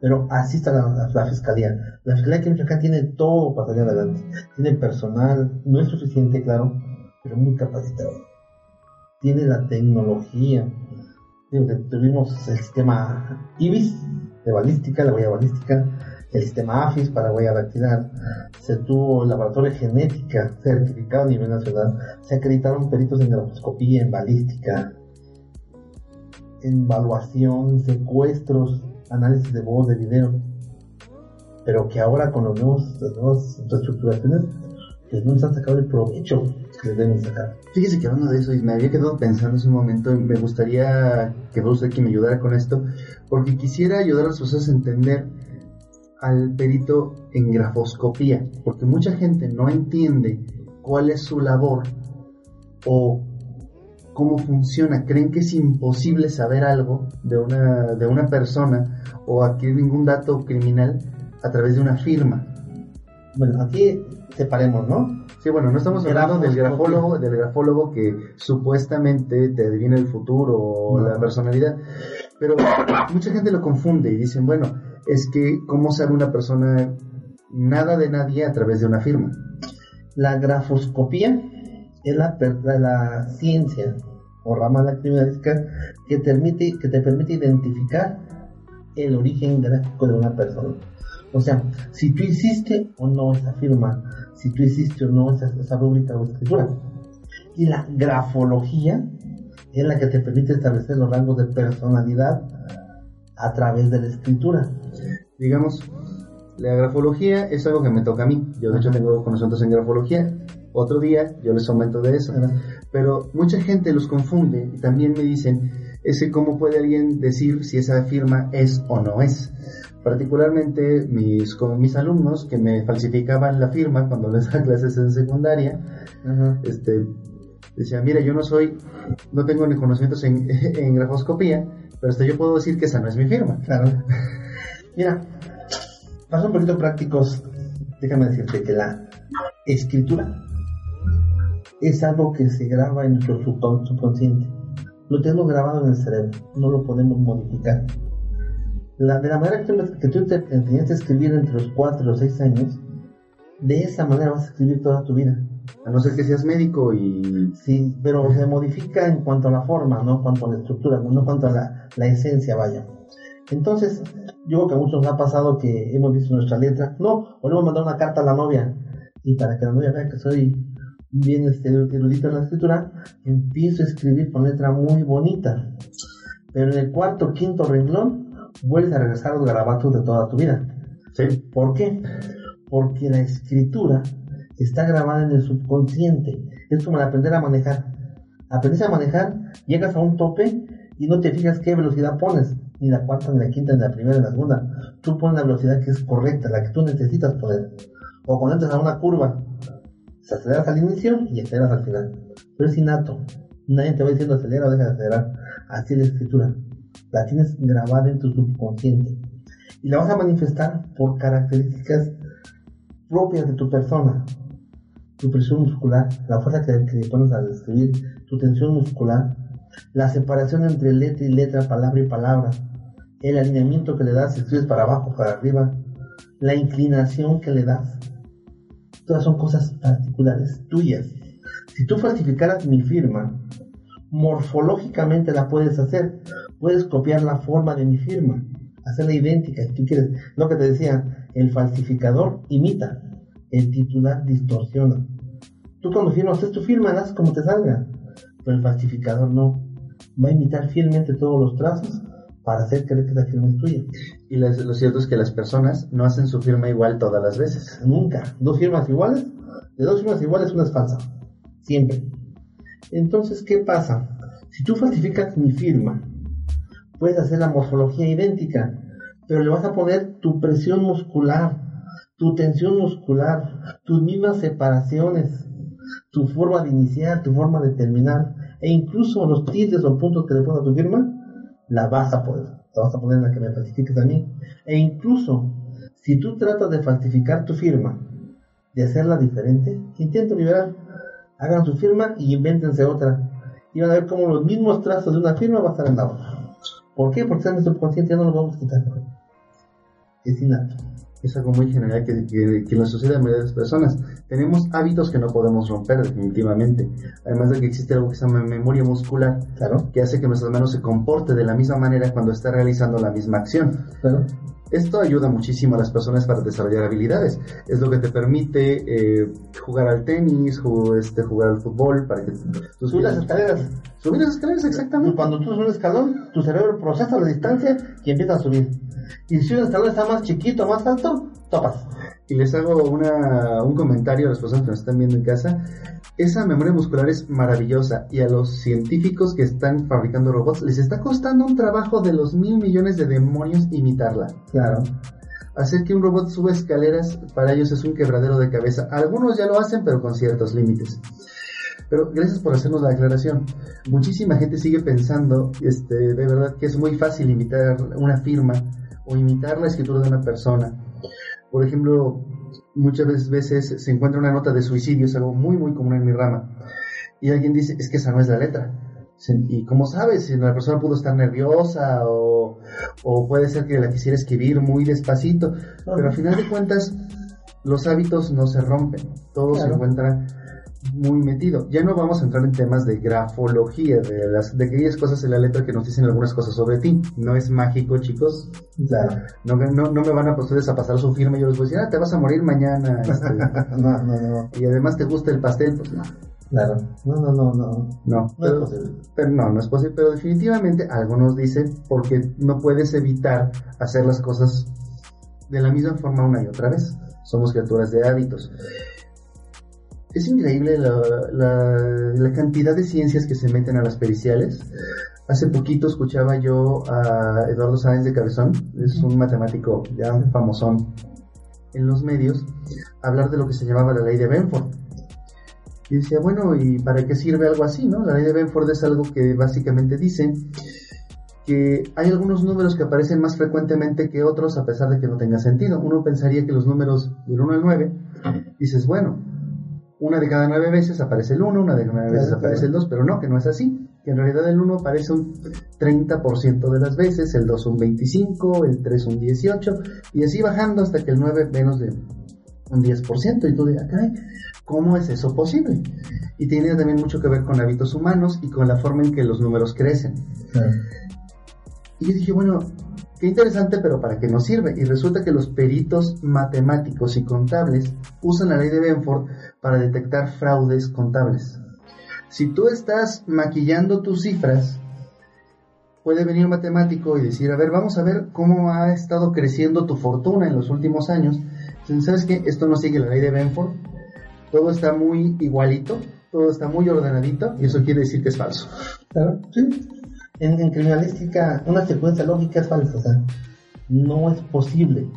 Pero así está la, la- fiscalía. La fiscalía que acá tiene todo para salir adelante. Tiene personal, no es suficiente, claro, pero muy capacitado. Tiene la tecnología. Tuvimos el sistema IBIS de balística, la huella balística, el sistema AFIS para huella dactilar, se tuvo el laboratorio de genética certificado a nivel nacional, se acreditaron peritos en grafoscopía, en balística, en evaluación, secuestros, análisis de voz, de video, pero que ahora con los nuevos, las nuevas reestructuraciones, pues no les han sacado el provecho que les deben sacar. Fíjese que hablando de eso, y me había quedado pensando en un momento, me gustaría que fuera usted me ayudara con esto, porque quisiera ayudar a personas a entender al perito en grafoscopía, porque mucha gente no entiende cuál es su labor o cómo funciona. Creen que es imposible saber algo de una, de una persona o adquirir ningún dato criminal a través de una firma. Bueno, aquí separemos, ¿no? Sí, bueno, no estamos hablando del grafólogo, del grafólogo que supuestamente te adivina el futuro o No. la personalidad, pero mucha gente lo confunde y dicen, bueno, es que cómo sabe una persona nada de nadie a través de una firma. La grafoscopía es la, ciencia o rama de la criminalística que, te permite, que te permite identificar el origen gráfico de una persona. O sea, si tú hiciste o no esa firma, si tú hiciste o no esa, esa rúbrica o escritura. Y la grafología es la que te permite establecer los rangos de personalidad a través de la escritura. Digamos, la grafología es algo que me toca a mí. Yo de hecho tengo conocimientos en grafología. Otro día yo les aumento de eso. Pero mucha gente los confunde y también me dicen, ese cómo puede alguien decir si esa firma es o no es. Particularmente mis, con mis alumnos que me falsificaban la firma cuando les daba clases en secundaria, Ajá. este, decían, mira, yo no soy, no tengo ni conocimientos en, en grafoscopía, pero hasta yo puedo decir que esa no es mi firma. Claro. Mira, para ser un poquito prácticos, déjame decirte que la escritura es algo que se graba en nuestro subcon- subconsciente. Lo tenemos grabado en el cerebro, no lo podemos modificar. La, de la manera que tú, te escribir entre los 4 y los 6 años, de esa manera vas a escribir toda tu vida. A no ser que seas médico y Sí, pero se modifica en cuanto a la forma, no en cuanto a la estructura, no en cuanto a la, la esencia, vaya. Entonces, yo creo que a muchos nos ha pasado que hemos visto nuestra letra, no, o le hemos mandado una carta a la novia, Y para que la novia vea que soy bien este, erudito en la escritura, empiezo a escribir con letra muy bonita. Pero en el cuarto, quinto renglón, vuelves a regresar a los garabatos de toda tu vida. Sí. ¿Por qué? Porque la escritura está grabada en el subconsciente. Es como el aprender a manejar. Aprendes a manejar, llegas a un tope y no te fijas qué velocidad pones, ni la cuarta, ni la quinta, ni la primera, ni la segunda. Tú pones la velocidad que es correcta, la que tú necesitas poner. O cuando entras a una curva, se aceleras al inicio y aceleras al final. Pero es innato. Nadie te va diciendo acelera o deja de acelerar. Así es la escritura. La tienes grabada en tu subconsciente. Y la vas a manifestar por características propias de tu persona. Tu presión muscular, la fuerza que, que pones al escribir, tu tensión muscular, la separación entre letra y letra, palabra y palabra, el alineamiento que le das si escribes para abajo, para arriba, la inclinación que le das. Todas son cosas particulares tuyas. Si tú falsificaras mi firma, morfológicamente la puedes hacer. Puedes copiar la forma de mi firma, hacerla idéntica si tú quieres. Lo que te decía, el falsificador imita, el titular distorsiona. Tú cuando firmas, es tu firma, haz como te salga. Pero el falsificador no. Va a imitar fielmente todos los trazos para hacer que esa firma es tuya. Y las- lo cierto es que las personas no hacen su firma igual todas las veces. Nunca. Dos firmas iguales, de dos firmas iguales una es falsa. Siempre. Entonces, ¿qué pasa? Si tú falsificas mi firma, puedes hacer la morfología idéntica, pero le vas a poner tu presión muscular, tu tensión muscular, tus mismas separaciones, tu forma de iniciar, tu forma de terminar, e incluso los tildes o puntos que le pones a tu firma, la vas a poder, la vas a poner en la que me falsifiques a mí. E incluso, si tú tratas de falsificar tu firma, de hacerla diferente, intento liberar, hagan su firma y invéntense otra. Y van a ver cómo los mismos trazos de una firma van a estar en la otra. ¿Por qué? Porque están en el subconsciente, ya no los vamos a quitar. Es innato. Es algo muy general que, que, que nos sucede a las personas. Tenemos hábitos que no podemos romper definitivamente. Además de que existe algo que se llama memoria muscular, Claro, que hace que nuestras manos se comporte de la misma manera cuando está realizando la misma acción. claro. Esto ayuda muchísimo a las personas para desarrollar habilidades. Es lo que te permite eh, jugar al tenis, este, jugar al fútbol, para que Subir las escaleras. Subir las escaleras, exactamente. Cuando tú subes un escalón, tu cerebro procesa la distancia y empieza a subir. Y si un escalón está más chiquito, más alto, topas. Y les hago una, un comentario a las personas que nos están viendo en casa. Esa memoria muscular es maravillosa y a los científicos que están fabricando robots les está costando un trabajo de los mil millones de demonios imitarla. Claro. Hacer que un robot suba escaleras para ellos es un quebradero de cabeza. Algunos ya lo hacen, pero con ciertos límites. Pero gracias por hacernos la aclaración. Muchísima gente sigue pensando, este, de verdad que es muy fácil imitar una firma o imitar la escritura de una persona. Por ejemplo, muchas veces se encuentra una nota de suicidio, es algo muy muy común en mi rama, y alguien dice, es que esa no es la letra. ¿Y cómo sabes? Si la persona pudo estar nerviosa o, o puede ser que la quisiera escribir muy despacito, pero al final de cuentas los hábitos no se rompen, todo se encuentra muy metido. Ya no vamos a entrar en temas de grafología, de, las, de aquellas cosas en la letra que nos dicen algunas cosas sobre ti. No es mágico, chicos. Claro. No, no, no me van a ustedes a pasar su firma y yo les voy a decir, ah, te vas a morir mañana. este, No, no, no. y además te gusta el pastel, pues no. Claro. No, no, no, no. No, No es posible. pero no, no es posible. Pero definitivamente algunos dicen porque no puedes evitar hacer las cosas de la misma forma una y otra vez. Somos criaturas de hábitos. Es increíble la, la- la cantidad de ciencias que se meten a las periciales. Hace poquito escuchaba yo a Eduardo Sáenz de Cabezón, es un matemático ya famosón en los medios, hablar de lo que se llamaba la ley de Benford. Y decía, bueno, ¿y para qué sirve algo así, no? La ley de Benford es algo que básicamente dice que hay algunos números que aparecen más frecuentemente que otros a pesar de que no tenga sentido. Uno pensaría que los números del 1 al 9, dices, bueno, una de cada nueve veces aparece el 1, una de cada nueve veces Claro, aparece el 2, pero no, que no es así. Que en realidad el 1 aparece un 30% de las veces, el 2 un 25, el 3 un 18, y así bajando hasta que el 9 menos de un 10%. Y tú dirás, caray, ¿cómo es eso posible? Y tiene también mucho que ver con hábitos humanos y con la forma en que los números crecen. Claro. Y yo dije, bueno, Qué interesante, pero ¿para qué nos sirve? Y resulta que los peritos matemáticos y contables usan la ley de Benford para detectar fraudes contables. Si tú estás maquillando tus cifras, puede venir un matemático y decir, a ver, vamos a ver cómo ha estado creciendo tu fortuna en los últimos años. ¿Sabes qué? Esto no sigue la ley de Benford. Todo está muy igualito, todo está muy ordenadito y eso quiere decir que es falso. Claro, sí en, criminalística una secuencia lógica es falsa, o sea, no es posible.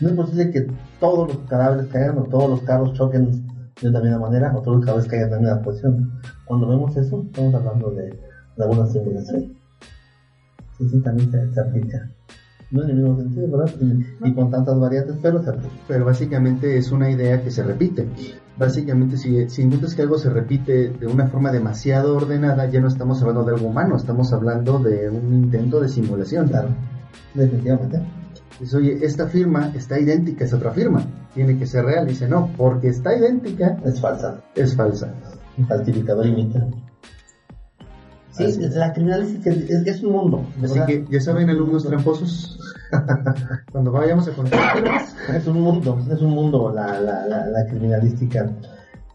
No es posible que todos los cadáveres caigan o todos los carros choquen de la misma manera o todos los cadáveres caigan en la misma posición. Cuando vemos eso, estamos hablando de, de alguna simulación. Sí, sí, también se, aplica. No en el mismo sentido, ¿verdad? Y, con tantas variantes, pero se aplica. Pero básicamente es una idea que se repite. Básicamente, si, si que algo se repite de una forma demasiado ordenada, ya no estamos hablando de algo humano, estamos hablando de un intento de simulación. Claro, definitivamente. Dice, oye, esta firma está idéntica, es otra firma, tiene que ser real. Dice, no, porque está idéntica. Es falsa. Es falsa. Falsificador imita. Sí, la criminalística es, un mundo. Así que, ya saben, alumnos tramposos, cuando vayamos a contar es un mundo, es un mundo la, la, la, criminalística.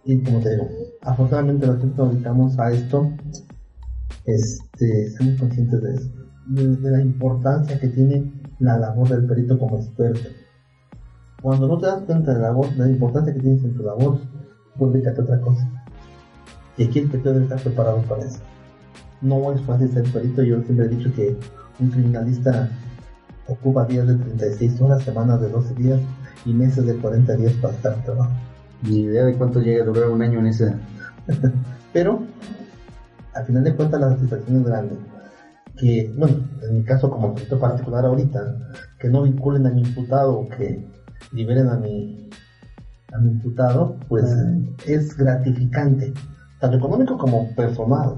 Y como te digo, afortunadamente los que nos dedicamos a esto, este, estamos conscientes de eso, de, la importancia que tiene la labor del perito como experto. Cuando no te das cuenta de la, labor, de la importancia que tienes en tu labor, pues dedícate a otra cosa. Y aquí el perito debe estar preparado para eso no es fácil ser perito. Yo siempre he dicho que un criminalista ocupa días de 36 horas, semanas de 12 días y meses de 40 días para estar trabajo. Ni idea de cuánto llega a durar un año en ese. Pero, al final de cuentas, la satisfacción es grande. Que, bueno, en mi caso como perito particular ahorita, que no vinculen a mi imputado o que liberen a mi, a mi imputado, pues es gratificante, tanto económico como personal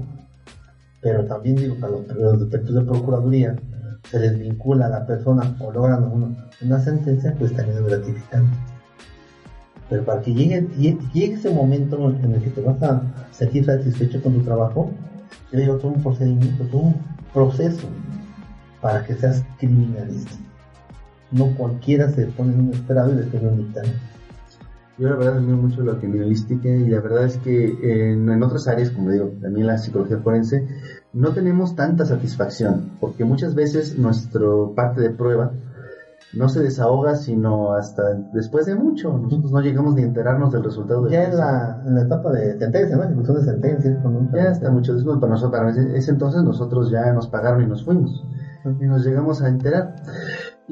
pero también digo que a los, defectos de procuraduría se les vincula a la persona o logran una, sentencia, pues también es gratificante. Pero para que llegue, llegue ese momento en el que te vas a sentir satisfecho con tu trabajo, yo digo todo un procedimiento, todo un proceso para que seas criminalista. No cualquiera se pone en un esperado y le pone un dictamen. Yo la verdad admiro mucho la criminalística y la verdad es que en, otras áreas, como digo, también la psicología forense, no tenemos tanta satisfacción, porque muchas veces nuestro parte de prueba no se desahoga sino hasta después de mucho. Nosotros no llegamos ni a enterarnos del resultado. Ya en la, en la, etapa de sentencia, ¿no? Ejecución de sentencia. Ya está mucho después, para nosotros, para ese entonces nosotros ya nos pagaron y nos fuimos. Y nos llegamos a enterar.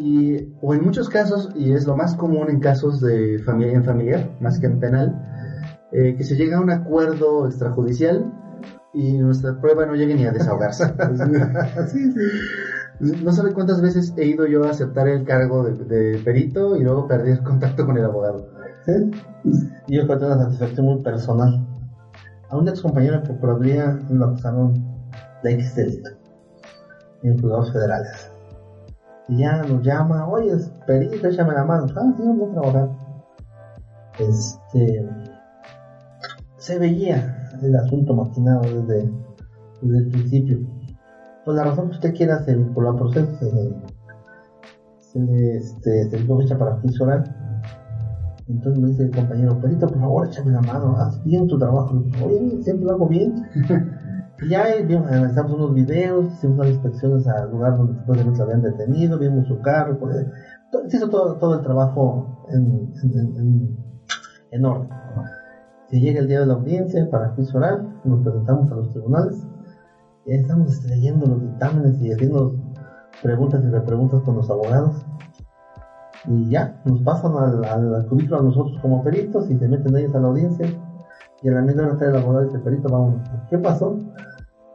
Y, o en muchos casos, y es lo más común en casos de familia en familiar, más que en penal, eh, que se llega a un acuerdo extrajudicial y nuestra prueba no llegue ni a desahogarse. sí, sí. No sabe cuántas veces he ido yo a aceptar el cargo de, perito y luego perdí el contacto con el abogado. ¿Sí? Y yo fue una satisfacción muy personal. A un ex compañero de Procuraduría lo acusaron de X delito en juzgados federales ya nos llama, oye, perito, échame la mano. Ah, sí, vamos a trabajar. Este, se veía el asunto maquinado desde, desde el principio. Pues la razón que usted quiera hacer por el proceso se le, este, se le fecha para juicio Entonces me dice el compañero, perito, por favor, échame la mano, haz bien tu trabajo. Oye, siempre lo hago bien. ya analizamos unos videos, hicimos unas inspecciones al lugar donde supuestamente lo habían detenido, vimos su carro, pues, se hizo todo, todo el trabajo en, en, en, orden. Si llega el día de la audiencia para juicio oral, nos presentamos a los tribunales, y estamos este, leyendo los dictámenes y haciendo preguntas y repreguntas con los abogados. Y ya, nos pasan al, al, cubículo a nosotros como peritos y se meten ellos a la audiencia. Y a la misma hora el abogado dice, perito, vamos, ¿qué pasó?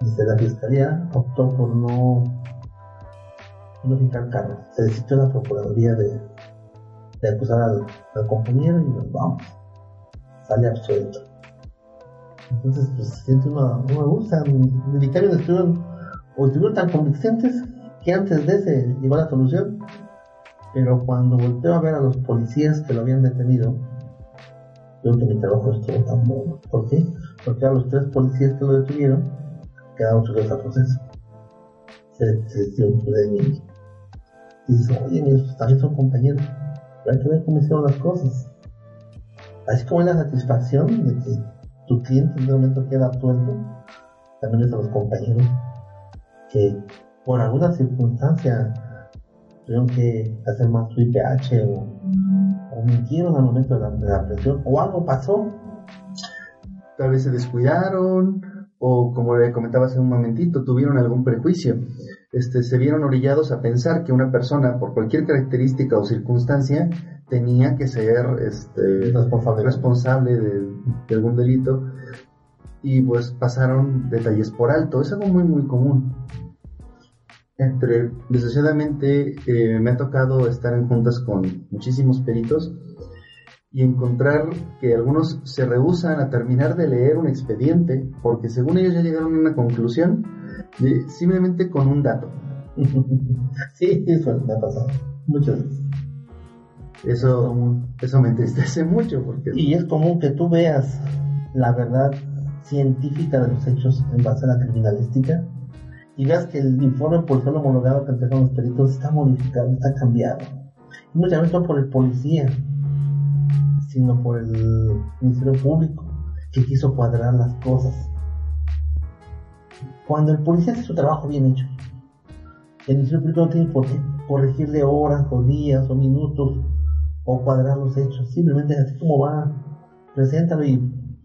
Dice, la fiscalía optó por no, no fijar cargos. Se desistió la procuraduría de, de acusar al, compañero y nos vamos. Sale absuelto. Entonces, pues siente una, una gusta. Mis vicarios estuvieron, estuvieron tan convincentes que antes de ese llegó la solución. Pero cuando volteó a ver a los policías que lo habían detenido, creo que mi trabajo estuvo tan bueno. ¿Por qué? Porque a los tres policías que lo detuvieron quedaron sujetos al proceso. Se, se dio un Y dices, oye, mis también son compañeros, hay que ver cómo hicieron las cosas. Así como es la satisfacción de que tu cliente en un momento queda absuelto, también es a los compañeros que por alguna circunstancia tuvieron que hacer más su IPH o, o mintieron al momento de de la presión o algo pasó. Tal vez se descuidaron o como le comentaba hace un momentito, tuvieron algún prejuicio. Este, se vieron orillados a pensar que una persona, por cualquier característica o circunstancia, tenía que ser este, Responsable. responsable de, de algún delito y pues pasaron detalles por alto. Es algo muy muy común. Entre, desgraciadamente eh, me ha tocado estar en juntas con muchísimos peritos y encontrar que algunos se rehusan a terminar de leer un expediente porque según ellos ya llegaron a una conclusión de- simplemente con un dato. sí, eso me ha pasado muchas veces. Eso, eso me entristece mucho porque Y es común que tú veas la verdad científica de los hechos en base a la criminalística y veas que el informe policial homologado que entregan los peritos está modificado, está cambiado. Y muchas veces por el policía, sino por el Ministerio Público que quiso cuadrar las cosas. Cuando el policía hace su trabajo bien hecho, el Ministerio Público no tiene por qué corregirle horas o días o minutos o cuadrar los hechos, simplemente así como va, preséntalo y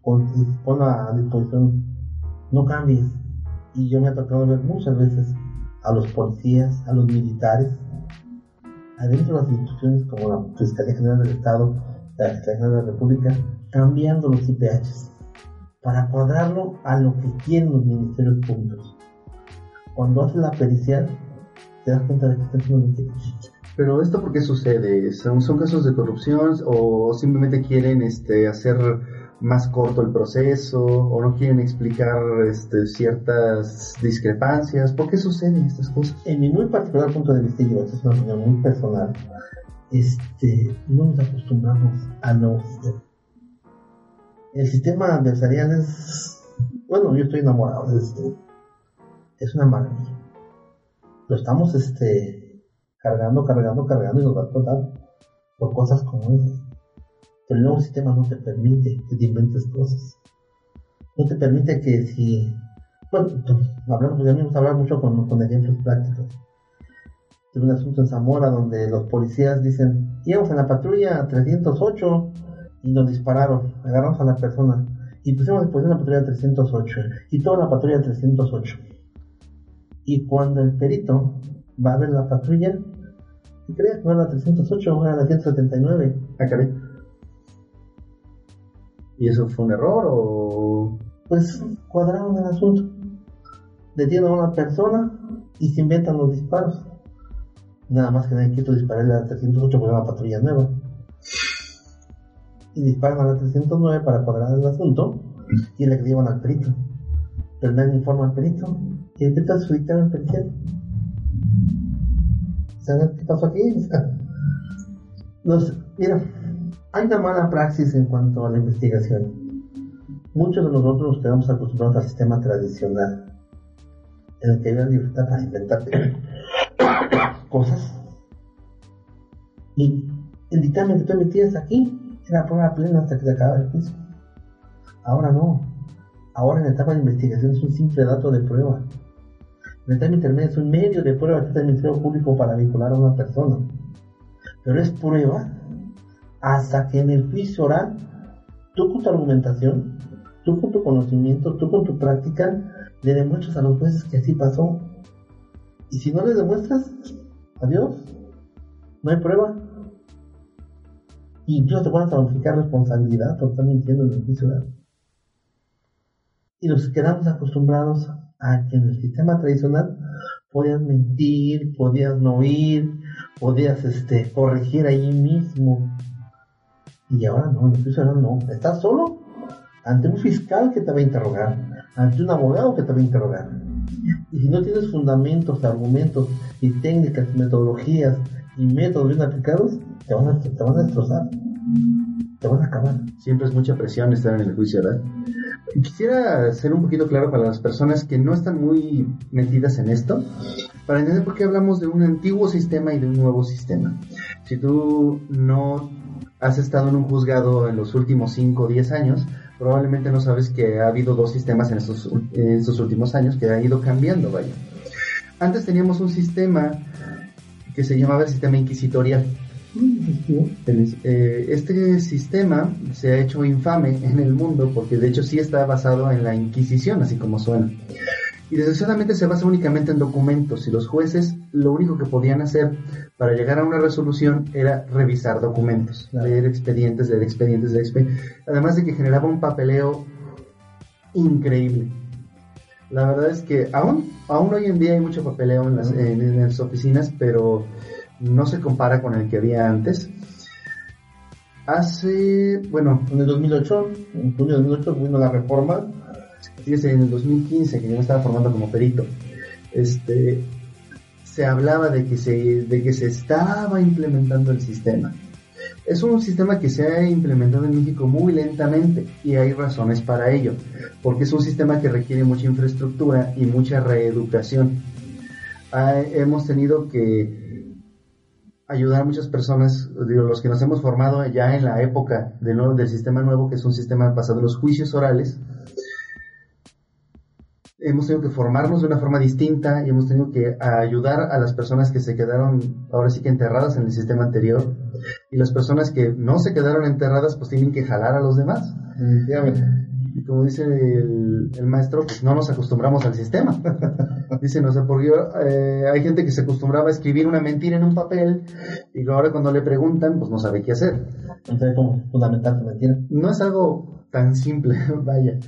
pon- y ponlo a disposición, no cambies. Y yo me ha tocado ver muchas veces a los policías, a los militares, adentro de las instituciones como la Fiscalía General del Estado, la General de la República, cambiando los IPHs para cuadrarlo a lo que quieren los ministerios públicos. Cuando haces la pericial, te das cuenta de que están haciendo. Pero esto por qué sucede? ¿Son, son casos de corrupción o simplemente quieren este, hacer más corto el proceso o no quieren explicar este, ciertas discrepancias? ¿Por qué suceden estas cosas? en mi muy particular punto de vista, y es una opinión muy personal, este, no nos acostumbramos al nuevo sistema. El sistema adversarial es, bueno, yo estoy enamorado de este, es una maravilla. Lo estamos, este, cargando, cargando, cargando y nos va a explotar por cosas como esas. Pero el nuevo sistema no te permite que te inventes cosas. No te permite que si bueno, hablamos, ya vamos a hablar mucho con, con ejemplos prácticos. Tuve un asunto en Zamora donde los policías dicen, íbamos en la patrulla 308 y nos dispararon, agarramos a la persona y pusimos después de la patrulla 308 y toda la patrulla 308. Y cuando el perito va a ver la patrulla, ¿qué crees? No era la 308, era la 179. Ah, caray. ¿Y eso fue un error o...? Pues cuadraron el asunto. Detienen a una persona y se inventan los disparos. Nada más que nadie quiso dispararle a la 308 porque era una patrulla nueva. Y disparan a la 309 para cuadrar el asunto y le llevan al perito. Pero nadie informa al perito. ¿Y de tal su dictamen pericial? ¿Saben qué pasó aquí? Nos- mira, hay una mala praxis en cuanto a la investigación. Muchos de nosotros nos quedamos acostumbrados al sistema tradicional, en el que había libertad para inventar cosas. Y el dictamen que tú emitías aquí era prueba plena hasta que se acababa el juicio. Ahora no. Ahora en la etapa de investigación es un simple dato de prueba. La etapa intermedia es un medio de prueba que está el Ministerio Público para vincular a una persona. Pero es prueba hasta que en el juicio oral, tú con tu argumentación, tú con tu conocimiento, tú con tu práctica, le demuestras a los jueces que así pasó. Y si no le demuestras, adiós, no hay prueba. Y incluso te pueden notificar responsabilidad por estar mintiendo en el juicio oral. Y nos quedamos acostumbrados a que en el sistema tradicional podías mentir, podías no ir, podías este, corregir ahí mismo. Y ahora no, en el juicio oral no. Estás solo ante un fiscal que te va a interrogar, ante un abogado que te va a interrogar. Y si no tienes fundamentos, argumentos y técnicas, metodologías y métodos bien aplicados, te van a, te van a destrozar. te van a acabar. Siempre es mucha presión estar en el juicio, ¿verdad? Quisiera ser un poquito claro para las personas que no están muy metidas en esto, para entender por qué hablamos de un antiguo sistema y de un nuevo sistema. Si tú no has estado en un juzgado en los últimos 5 o 10 años, probablemente no sabes que ha habido dos sistemas en estos, en últimos años que han ido cambiando, vaya. Antes teníamos un sistema que se llamaba el sistema inquisitorial. Eh, este sistema se ha hecho infame en el mundo porque de hecho sí está basado en la Inquisición, así como suena. Y desgraciadamente se basa únicamente en documentos y los jueces lo único que podían hacer para llegar a una resolución era revisar documentos, leer expedientes, leer expedientes, leer expedientes. Además de que generaba un papeleo increíble. La verdad es que aún, aún hoy en día hay mucho papeleo en las, en las oficinas, pero no se compara con el que había antes. Hace, bueno, En el 2008, en junio de 2008, vino la reforma. Fíjese, en el 2015, que yo me estaba formando como perito, este, se hablaba de que se, de que se estaba implementando el sistema. Es un sistema que se ha implementado en México muy lentamente y hay razones para ello, porque es un sistema que requiere mucha infraestructura y mucha reeducación. Ah, hemos tenido que ayudar a muchas personas, digo, los que nos hemos formado ya en la época del, nuevo, del sistema nuevo, que es un sistema basado en los juicios orales, hemos tenido que formarnos de una forma distinta y hemos tenido que ayudar a las personas que se quedaron ahora sí que enterradas en el sistema anterior y las personas que no se quedaron enterradas pues tienen que jalar a los demás. Y como dice el, el maestro, pues no nos acostumbramos al sistema. Dice, no sé, porque eh, hay gente que se acostumbraba a escribir una mentira en un papel y ahora cuando le preguntan, pues no sabe qué hacer. Sé cómo fundamentar tu mentira. No es algo tan simple, vaya.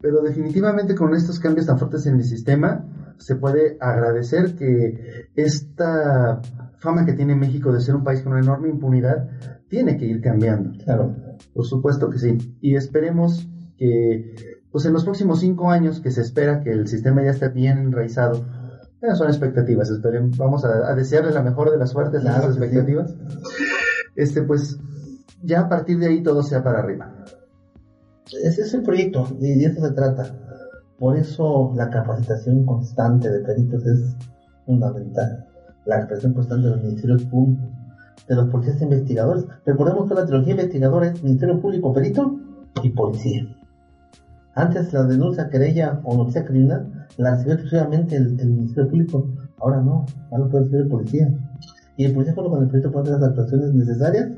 Pero definitivamente con estos cambios tan fuertes en el sistema, se puede agradecer que esta fama que tiene México de ser un país con una enorme impunidad tiene que ir cambiando. Claro. Por supuesto que sí. Y esperemos que, pues en los próximos cinco años que se espera que el sistema ya esté bien enraizado, eh, son expectativas. Esperen, vamos a, a desearle la mejor de las suertes a Claro esas que sí. expectativas. Este, pues, ya a partir de ahí todo sea para arriba. Ese es el proyecto y de eso se trata. Por eso la capacitación constante de peritos es fundamental. La capacitación constante de los ministerios públicos, de los policías investigadores. Recordemos que la trilogía investigadora es Ministerio Público, Perito y Policía. Antes la denuncia, querella o noticia criminal la recibía exclusivamente el, el Ministerio Público. Ahora no, ahora lo puede recibir el policía. Y el policía junto con el perito puede hacer las actuaciones necesarias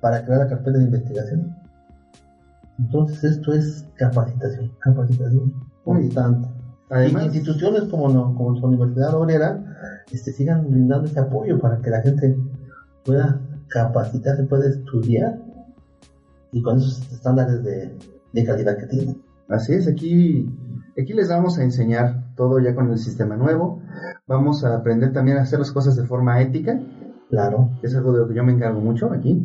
para crear la carpeta de investigación. Entonces esto es capacitación, capacitación constante. Además, y que instituciones como, no, como su Universidad Obrera este, sigan brindando ese apoyo para que la gente pueda capacitarse, pueda estudiar y con esos estándares de, de calidad que tienen. Así es, aquí, aquí les vamos a enseñar todo ya con el sistema nuevo. Vamos a aprender también a hacer las cosas de forma ética, Claro, es algo de lo que yo me encargo mucho aquí.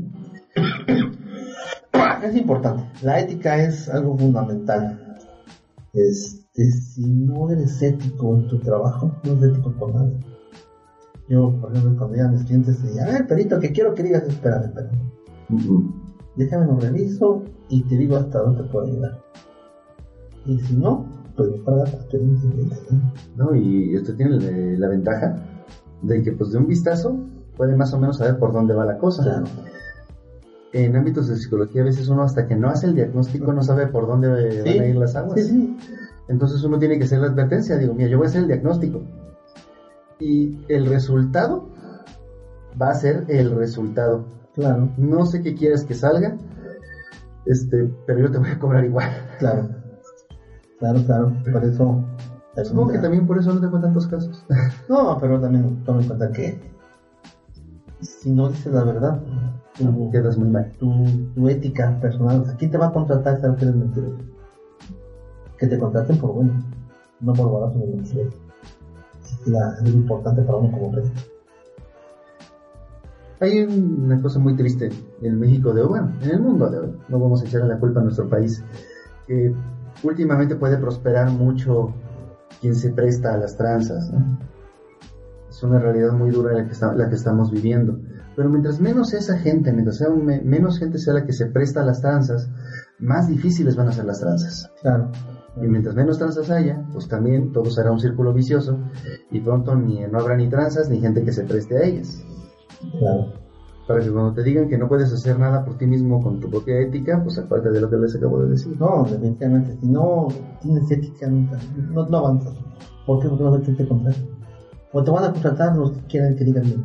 Es importante. La ética es algo fundamental. Este, si no eres ético en tu trabajo, no eres ético con nadie. Yo, por ejemplo, cuando llegan mis clientes, y a ver, perito, que quiero que digas, espérame, espérame. Déjame lo reviso y te digo hasta dónde puedo ayudar. Y si no, pues para. ¿no? Y usted tiene la, la ventaja de que pues de un vistazo puede más o menos saber por dónde va la cosa. Claro. En ámbitos de psicología a veces uno hasta que no hace el diagnóstico no sabe por dónde van a ir las aguas. Sí, sí. Entonces uno tiene que hacer la advertencia, digo, mira, yo voy a hacer el diagnóstico. Y el resultado va a ser el resultado. Claro, No sé qué quieres que salga, este, pero yo te voy a cobrar igual. claro. Claro, claro. Por eso. Supongo que también por eso no tengo tantos casos. No, pero también toma en cuenta que si no dices la verdad, tu, Quedas muy mal. tu, tu ética personal, o sea, ¿quién te va a contratar si que eres mentiroso? Que te contraten por bueno, no por barato ni mentiroso. Es importante para uno como perito. Hay una cosa muy triste en México de hoy, bueno, en el mundo de hoy, no vamos a echarle la culpa a nuestro país, que últimamente puede prosperar mucho quien se presta a las tranzas, ¿no? Es una realidad muy dura la que estamos viviendo. Pero mientras menos esa gente, mientras sea me- menos gente sea la que se presta a las tranzas, más difíciles van a ser las tranzas. Claro. Y mientras menos tranzas haya, pues también todo será un círculo vicioso y pronto ni, no habrá ni tranzas ni gente que se preste a ellas. Claro. Para que cuando te digan que no puedes hacer nada por ti mismo con tu propia ética, pues aparte de lo que les acabo de decir. No, definitivamente, si no tienes ética, no, no avanzas. ¿Por qué? Porque no vas a te contratar. O te van a contratar los que quieran que digan bien.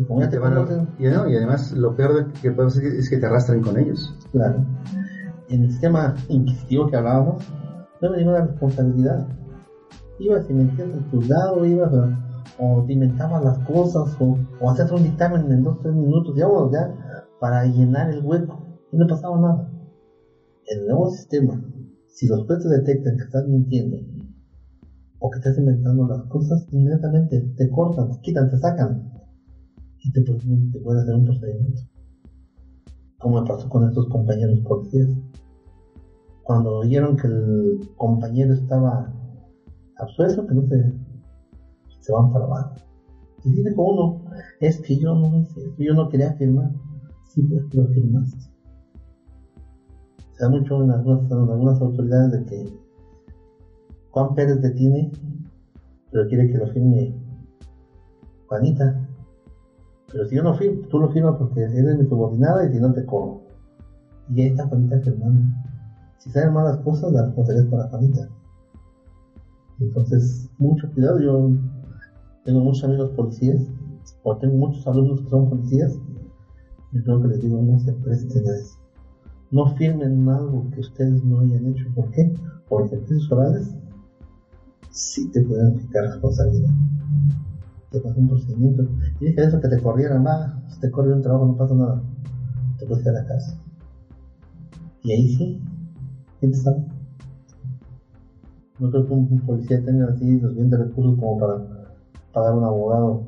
Y como Y, ya te te van a- conocen, y no, y además lo peor de que puede ser es que te arrastren con ellos. claro. En el sistema inquisitivo que hablábamos, no había ninguna responsabilidad. Ibas y metías el juzgado, ibas a- o te inventabas las cosas, o, o hacías un dictamen en dos, tres minutos, ya, bueno, ya, para llenar el hueco. Y no pasaba nada. En el nuevo sistema, si los jueces detectan que estás mintiendo, o que estás inventando las cosas, inmediatamente te cortan, te quitan, te sacan. Y te, pueden- te pueden hacer un procedimiento. Como me pasó con estos compañeros policías. Cuando oyeron que el compañero estaba absuelto, que no se, se van para abajo. Y dice con uno, es que yo no hice eso, yo no quería firmar. Sí, pues lo firmaste. Se da mucho en algunas, en algunas autoridades de que Juan Pérez detiene, pero quiere que lo firme Juanita. Pero si yo no firmo, tú lo firmas porque eres mi subordinada y si no te cobro. Y ahí está Juanita firmando. Si salen malas cosas, la responsabilidad es para Juanita. Entonces, mucho cuidado. Yo tengo muchos amigos policías, o tengo muchos alumnos que son policías, y creo que les digo, no se presten a eso. No firmen algo que ustedes no hayan hecho. ¿Por qué? Por ejercicios orales, sí te pueden quitar responsabilidad. Te pasa un procedimiento. Y dije eso que te corrieran, va, si te corre un trabajo no pasa nada. Te puedes ir a la casa. Y ahí sí, ¿quién te sabe? No creo que un, un policía tenga así los bienes de recursos como para pagar un abogado.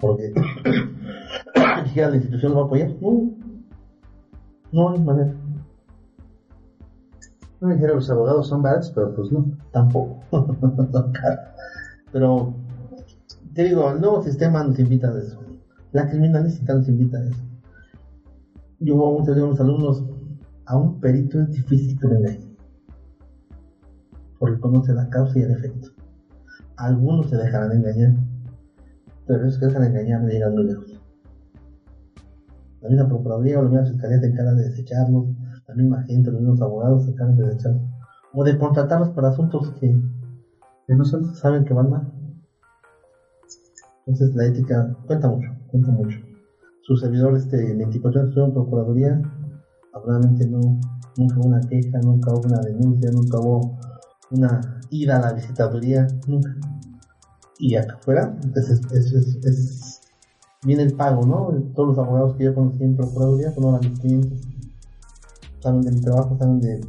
Porque dijera la institución lo va a apoyar. No, no hay manera. No dijera los abogados son baratos, pero pues no. Tampoco. Son caros. Pero te digo, el nuevo sistema nos invita a eso. La criminalística nos invita a eso. Yo muchos digo a mis alumnos, a un perito es difícil que lo engañe. Porque conoce la causa y el efecto. Algunos se dejarán engañar, pero esos que dejan engañar no llegan muy lejos. La misma Procuraduría o la misma Fiscalía se encarga de desecharlos, la misma gente, los mismos abogados se encargan de desecharlos. O de contratarlos para asuntos que Que no saben que van mal. Entonces la ética cuenta mucho, cuenta mucho. Su servidor, este 24 años estuvo en Procuraduría, probablemente no, nunca hubo una queja, nunca hubo una denuncia, nunca hubo una ida a la visitaduría, nunca. Y acá afuera, pues es, es, es- es- viene el pago, ¿no? Todos los abogados que yo conocí en Procuraduría son ahora mis clientes. Saben de mi trabajo, saben de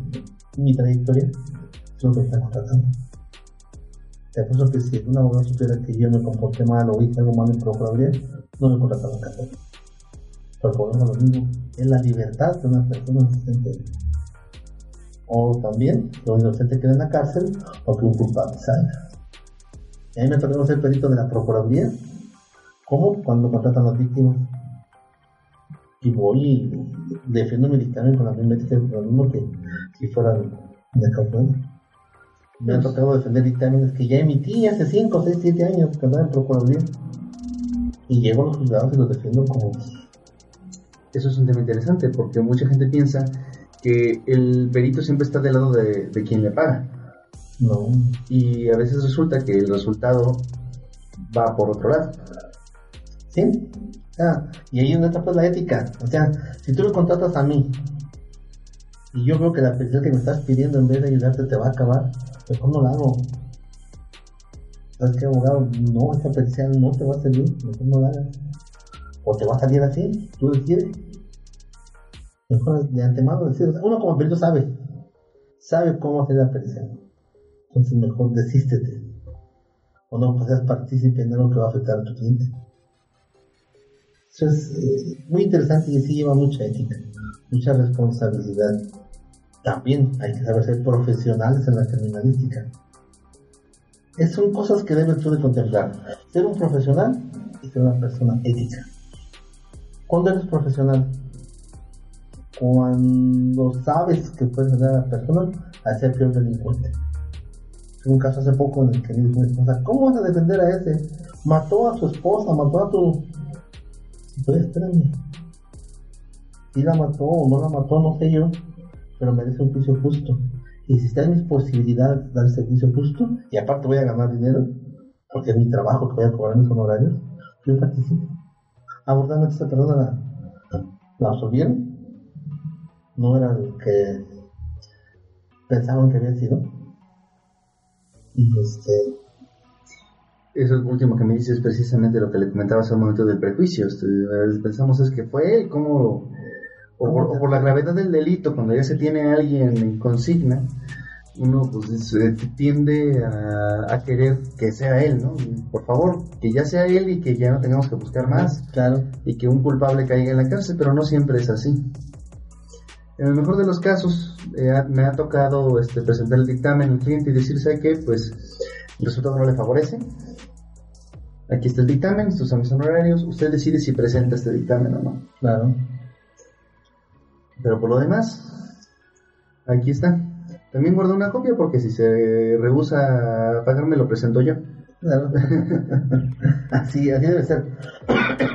mi trayectoria, son los que están contratando. Te apuesto que si un abogado supiera que yo me comporté mal o hice algo mal en Procuraduría, no me contrataba en casa. Pero por lo mismo, es la libertad de una persona inocente. O también que un inocente quede en la cárcel o que un culpable salga. Y a mí me tocó ser perito de la Procuraduría, como cuando contratan a las víctimas. Y voy y defiendo mi dictamen con la misma ética y lo mismo que si fueran de California. Me ha tocado defender dictámenes que ya emití hace 5, 6, 7 años que andaba en Procuraduría. Y llego a los juzgados y los defiendo como Eso es un tema interesante porque mucha gente piensa que el perito siempre está del lado de, de quien le paga. no. Y a veces resulta que el resultado va por otro lado. ¿Sí? Ah, y ahí es donde está pues la ética. O sea, si tú me contratas a mí y yo veo que la petición que me estás pidiendo en vez de ayudarte te va a acabar, mejor no la hago. ¿Sabes qué, abogado? No, esta petición no te va a servir, mejor no la hagas. O te va a salir así, tú decides. Mejor de antemano decides. Uno como perito sabe, sabe cómo hacer la petición. Entonces mejor desístete. O no pues, seas partícipe en algo que va a afectar a tu cliente. Eso es eh, muy interesante y sí lleva mucha ética, mucha responsabilidad. También hay que saber ser profesionales en la criminalística. Es- son cosas que debes tú de contemplar. Ser un profesional y ser una persona ética. ¿Cuándo eres profesional? Cuando sabes que puedes ayudar a la persona a ser peor delincuente. Tuve un caso hace poco en el que dijo ¿cómo vas a defender a ese? Mató a su esposa, mató a tu... Pues espérame. Si la mató o no la mató, no sé yo, pero merece un juicio justo. Y si está en mis posibilidades de dar ese juicio justo, y aparte voy a ganar dinero, porque es mi trabajo que voy a cobrar mis honorarios, yo participo. Abordarme esta persona la, absolvieron. No era el que pensaban que había sido. Y este, Eso último que me dices es precisamente lo que le comentaba hace un momento del prejuicio. Este, pensamos es que fue él, ¿cómo? O por, o por la gravedad del delito, cuando ya se tiene a alguien en consigna, uno pues es, tiende a, a querer que sea él, ¿no? Por favor, que ya sea él y que ya no tengamos que buscar más claro, y que un culpable caiga en la cárcel, pero no siempre es así. En el mejor de los casos, eh, me ha tocado este, presentar el dictamen al cliente y decir, ¿sabe qué? Pues el resultado no le favorece. Aquí está el dictamen, estos son mis honorarios. Usted decide si presenta este dictamen o no. claro. Pero por lo demás, aquí está. También guardo una copia porque si se rehúsa a pagarme, lo presento yo. Claro. así, así debe ser.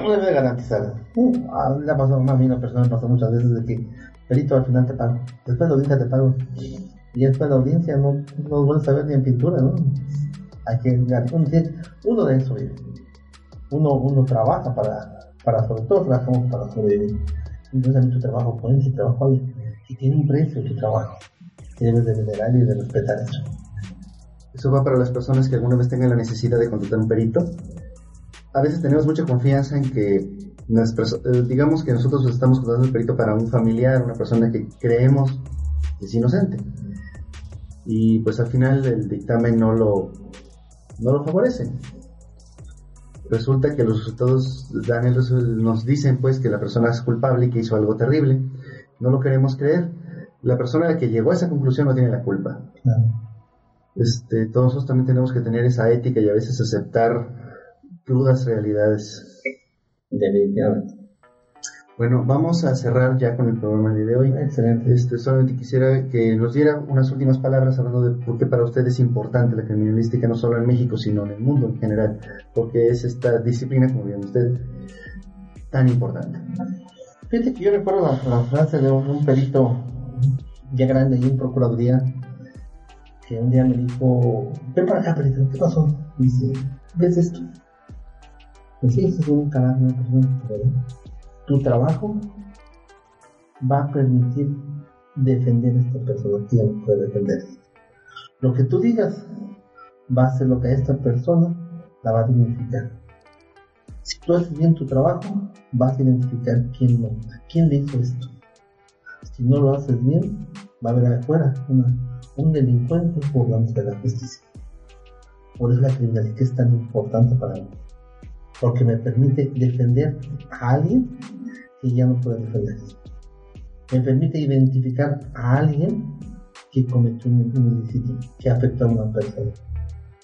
Uno debe garantizar. Uh, a mí le ha pasado a mí una persona me pasó muchas veces de que, perito, al final te pago. Después de la audiencia te pago. Y después de la audiencia no, no vuelves a ver ni en pintura, ¿no? Hay que uno, de eso vive. Uno, uno trabaja para, para, sobre todo trabajamos para sobrevivir. A mí tu trabajo y tu trabajo. Y tiene un precio tu trabajo. Y debes de venerar y de respetar eso. Eso va para las personas que alguna vez tengan la necesidad de contratar un perito. A veces tenemos mucha confianza en que, eh, digamos que nosotros estamos contratando un perito para un familiar, una persona que creemos que es inocente. Y pues al final el dictamen no lo, no lo favorece. Resulta que los resultados dan el nos dicen pues que la persona es culpable y que hizo algo terrible. No lo queremos creer. La persona que llegó a esa conclusión no tiene la culpa Claro. este, todos nosotros también tenemos que tener esa ética y a veces aceptar crudas realidades. Definitivamente. Bueno, vamos a cerrar ya con el programa de hoy. Excelente. Este, solamente quisiera que nos diera unas últimas palabras hablando de por qué para usted es importante la criminalística, no solo en México, sino en el mundo en general, porque es esta disciplina, como bien usted, tan importante. Fíjate que yo recuerdo la, la frase de un, un perito ya grande y en procuraduría que un día me dijo, ven para acá perito, ¿qué pasó? Y dice, ¿ves esto? Pues sí, es un cadáver una persona, pero tu trabajo va a permitir defender a esta persona que ya no puede defender. Lo que tú digas va a ser lo que a esta persona la va a dignificar. Si tú haces bien tu trabajo, vas a identificar quién no, quién le hizo esto. Si no lo haces bien, va a haber afuera un delincuente burlándose de la justicia. Por eso la criminalidad es tan importante para mí. Porque me permite defender a alguien que ya no puede defenderse. Me permite identificar a alguien que cometió un, ilícito que afectó a una persona.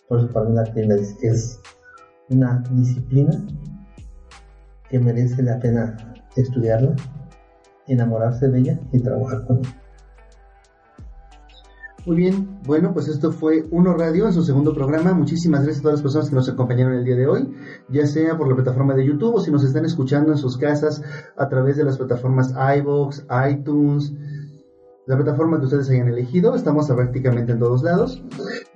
Por eso para mí la criminalidad es una disciplina que merece la pena estudiarla, enamorarse de ella y trabajar con ella. Muy bien, bueno, pues esto fue Uno Radio en su segundo programa. Muchísimas gracias a todas las personas que nos acompañaron el día de hoy, ya sea por la plataforma de YouTube o si nos están escuchando en sus casas a través de las plataformas iVoox, iTunes, la plataforma que ustedes hayan elegido. Estamos prácticamente en todos lados.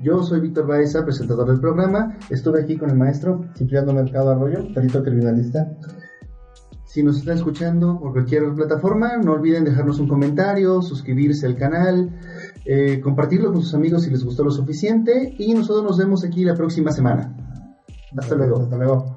Yo soy Víctor Baeza, presentador del programa. Estuve aquí con el maestro. Cipriano Mercado Arroyo, perito criminalista. Si nos están escuchando por cualquier plataforma, no olviden dejarnos un comentario, suscribirse al canal, eh, compartirlo con sus amigos si les gustó lo suficiente y nosotros nos vemos aquí la próxima semana. Hasta luego. Hasta luego.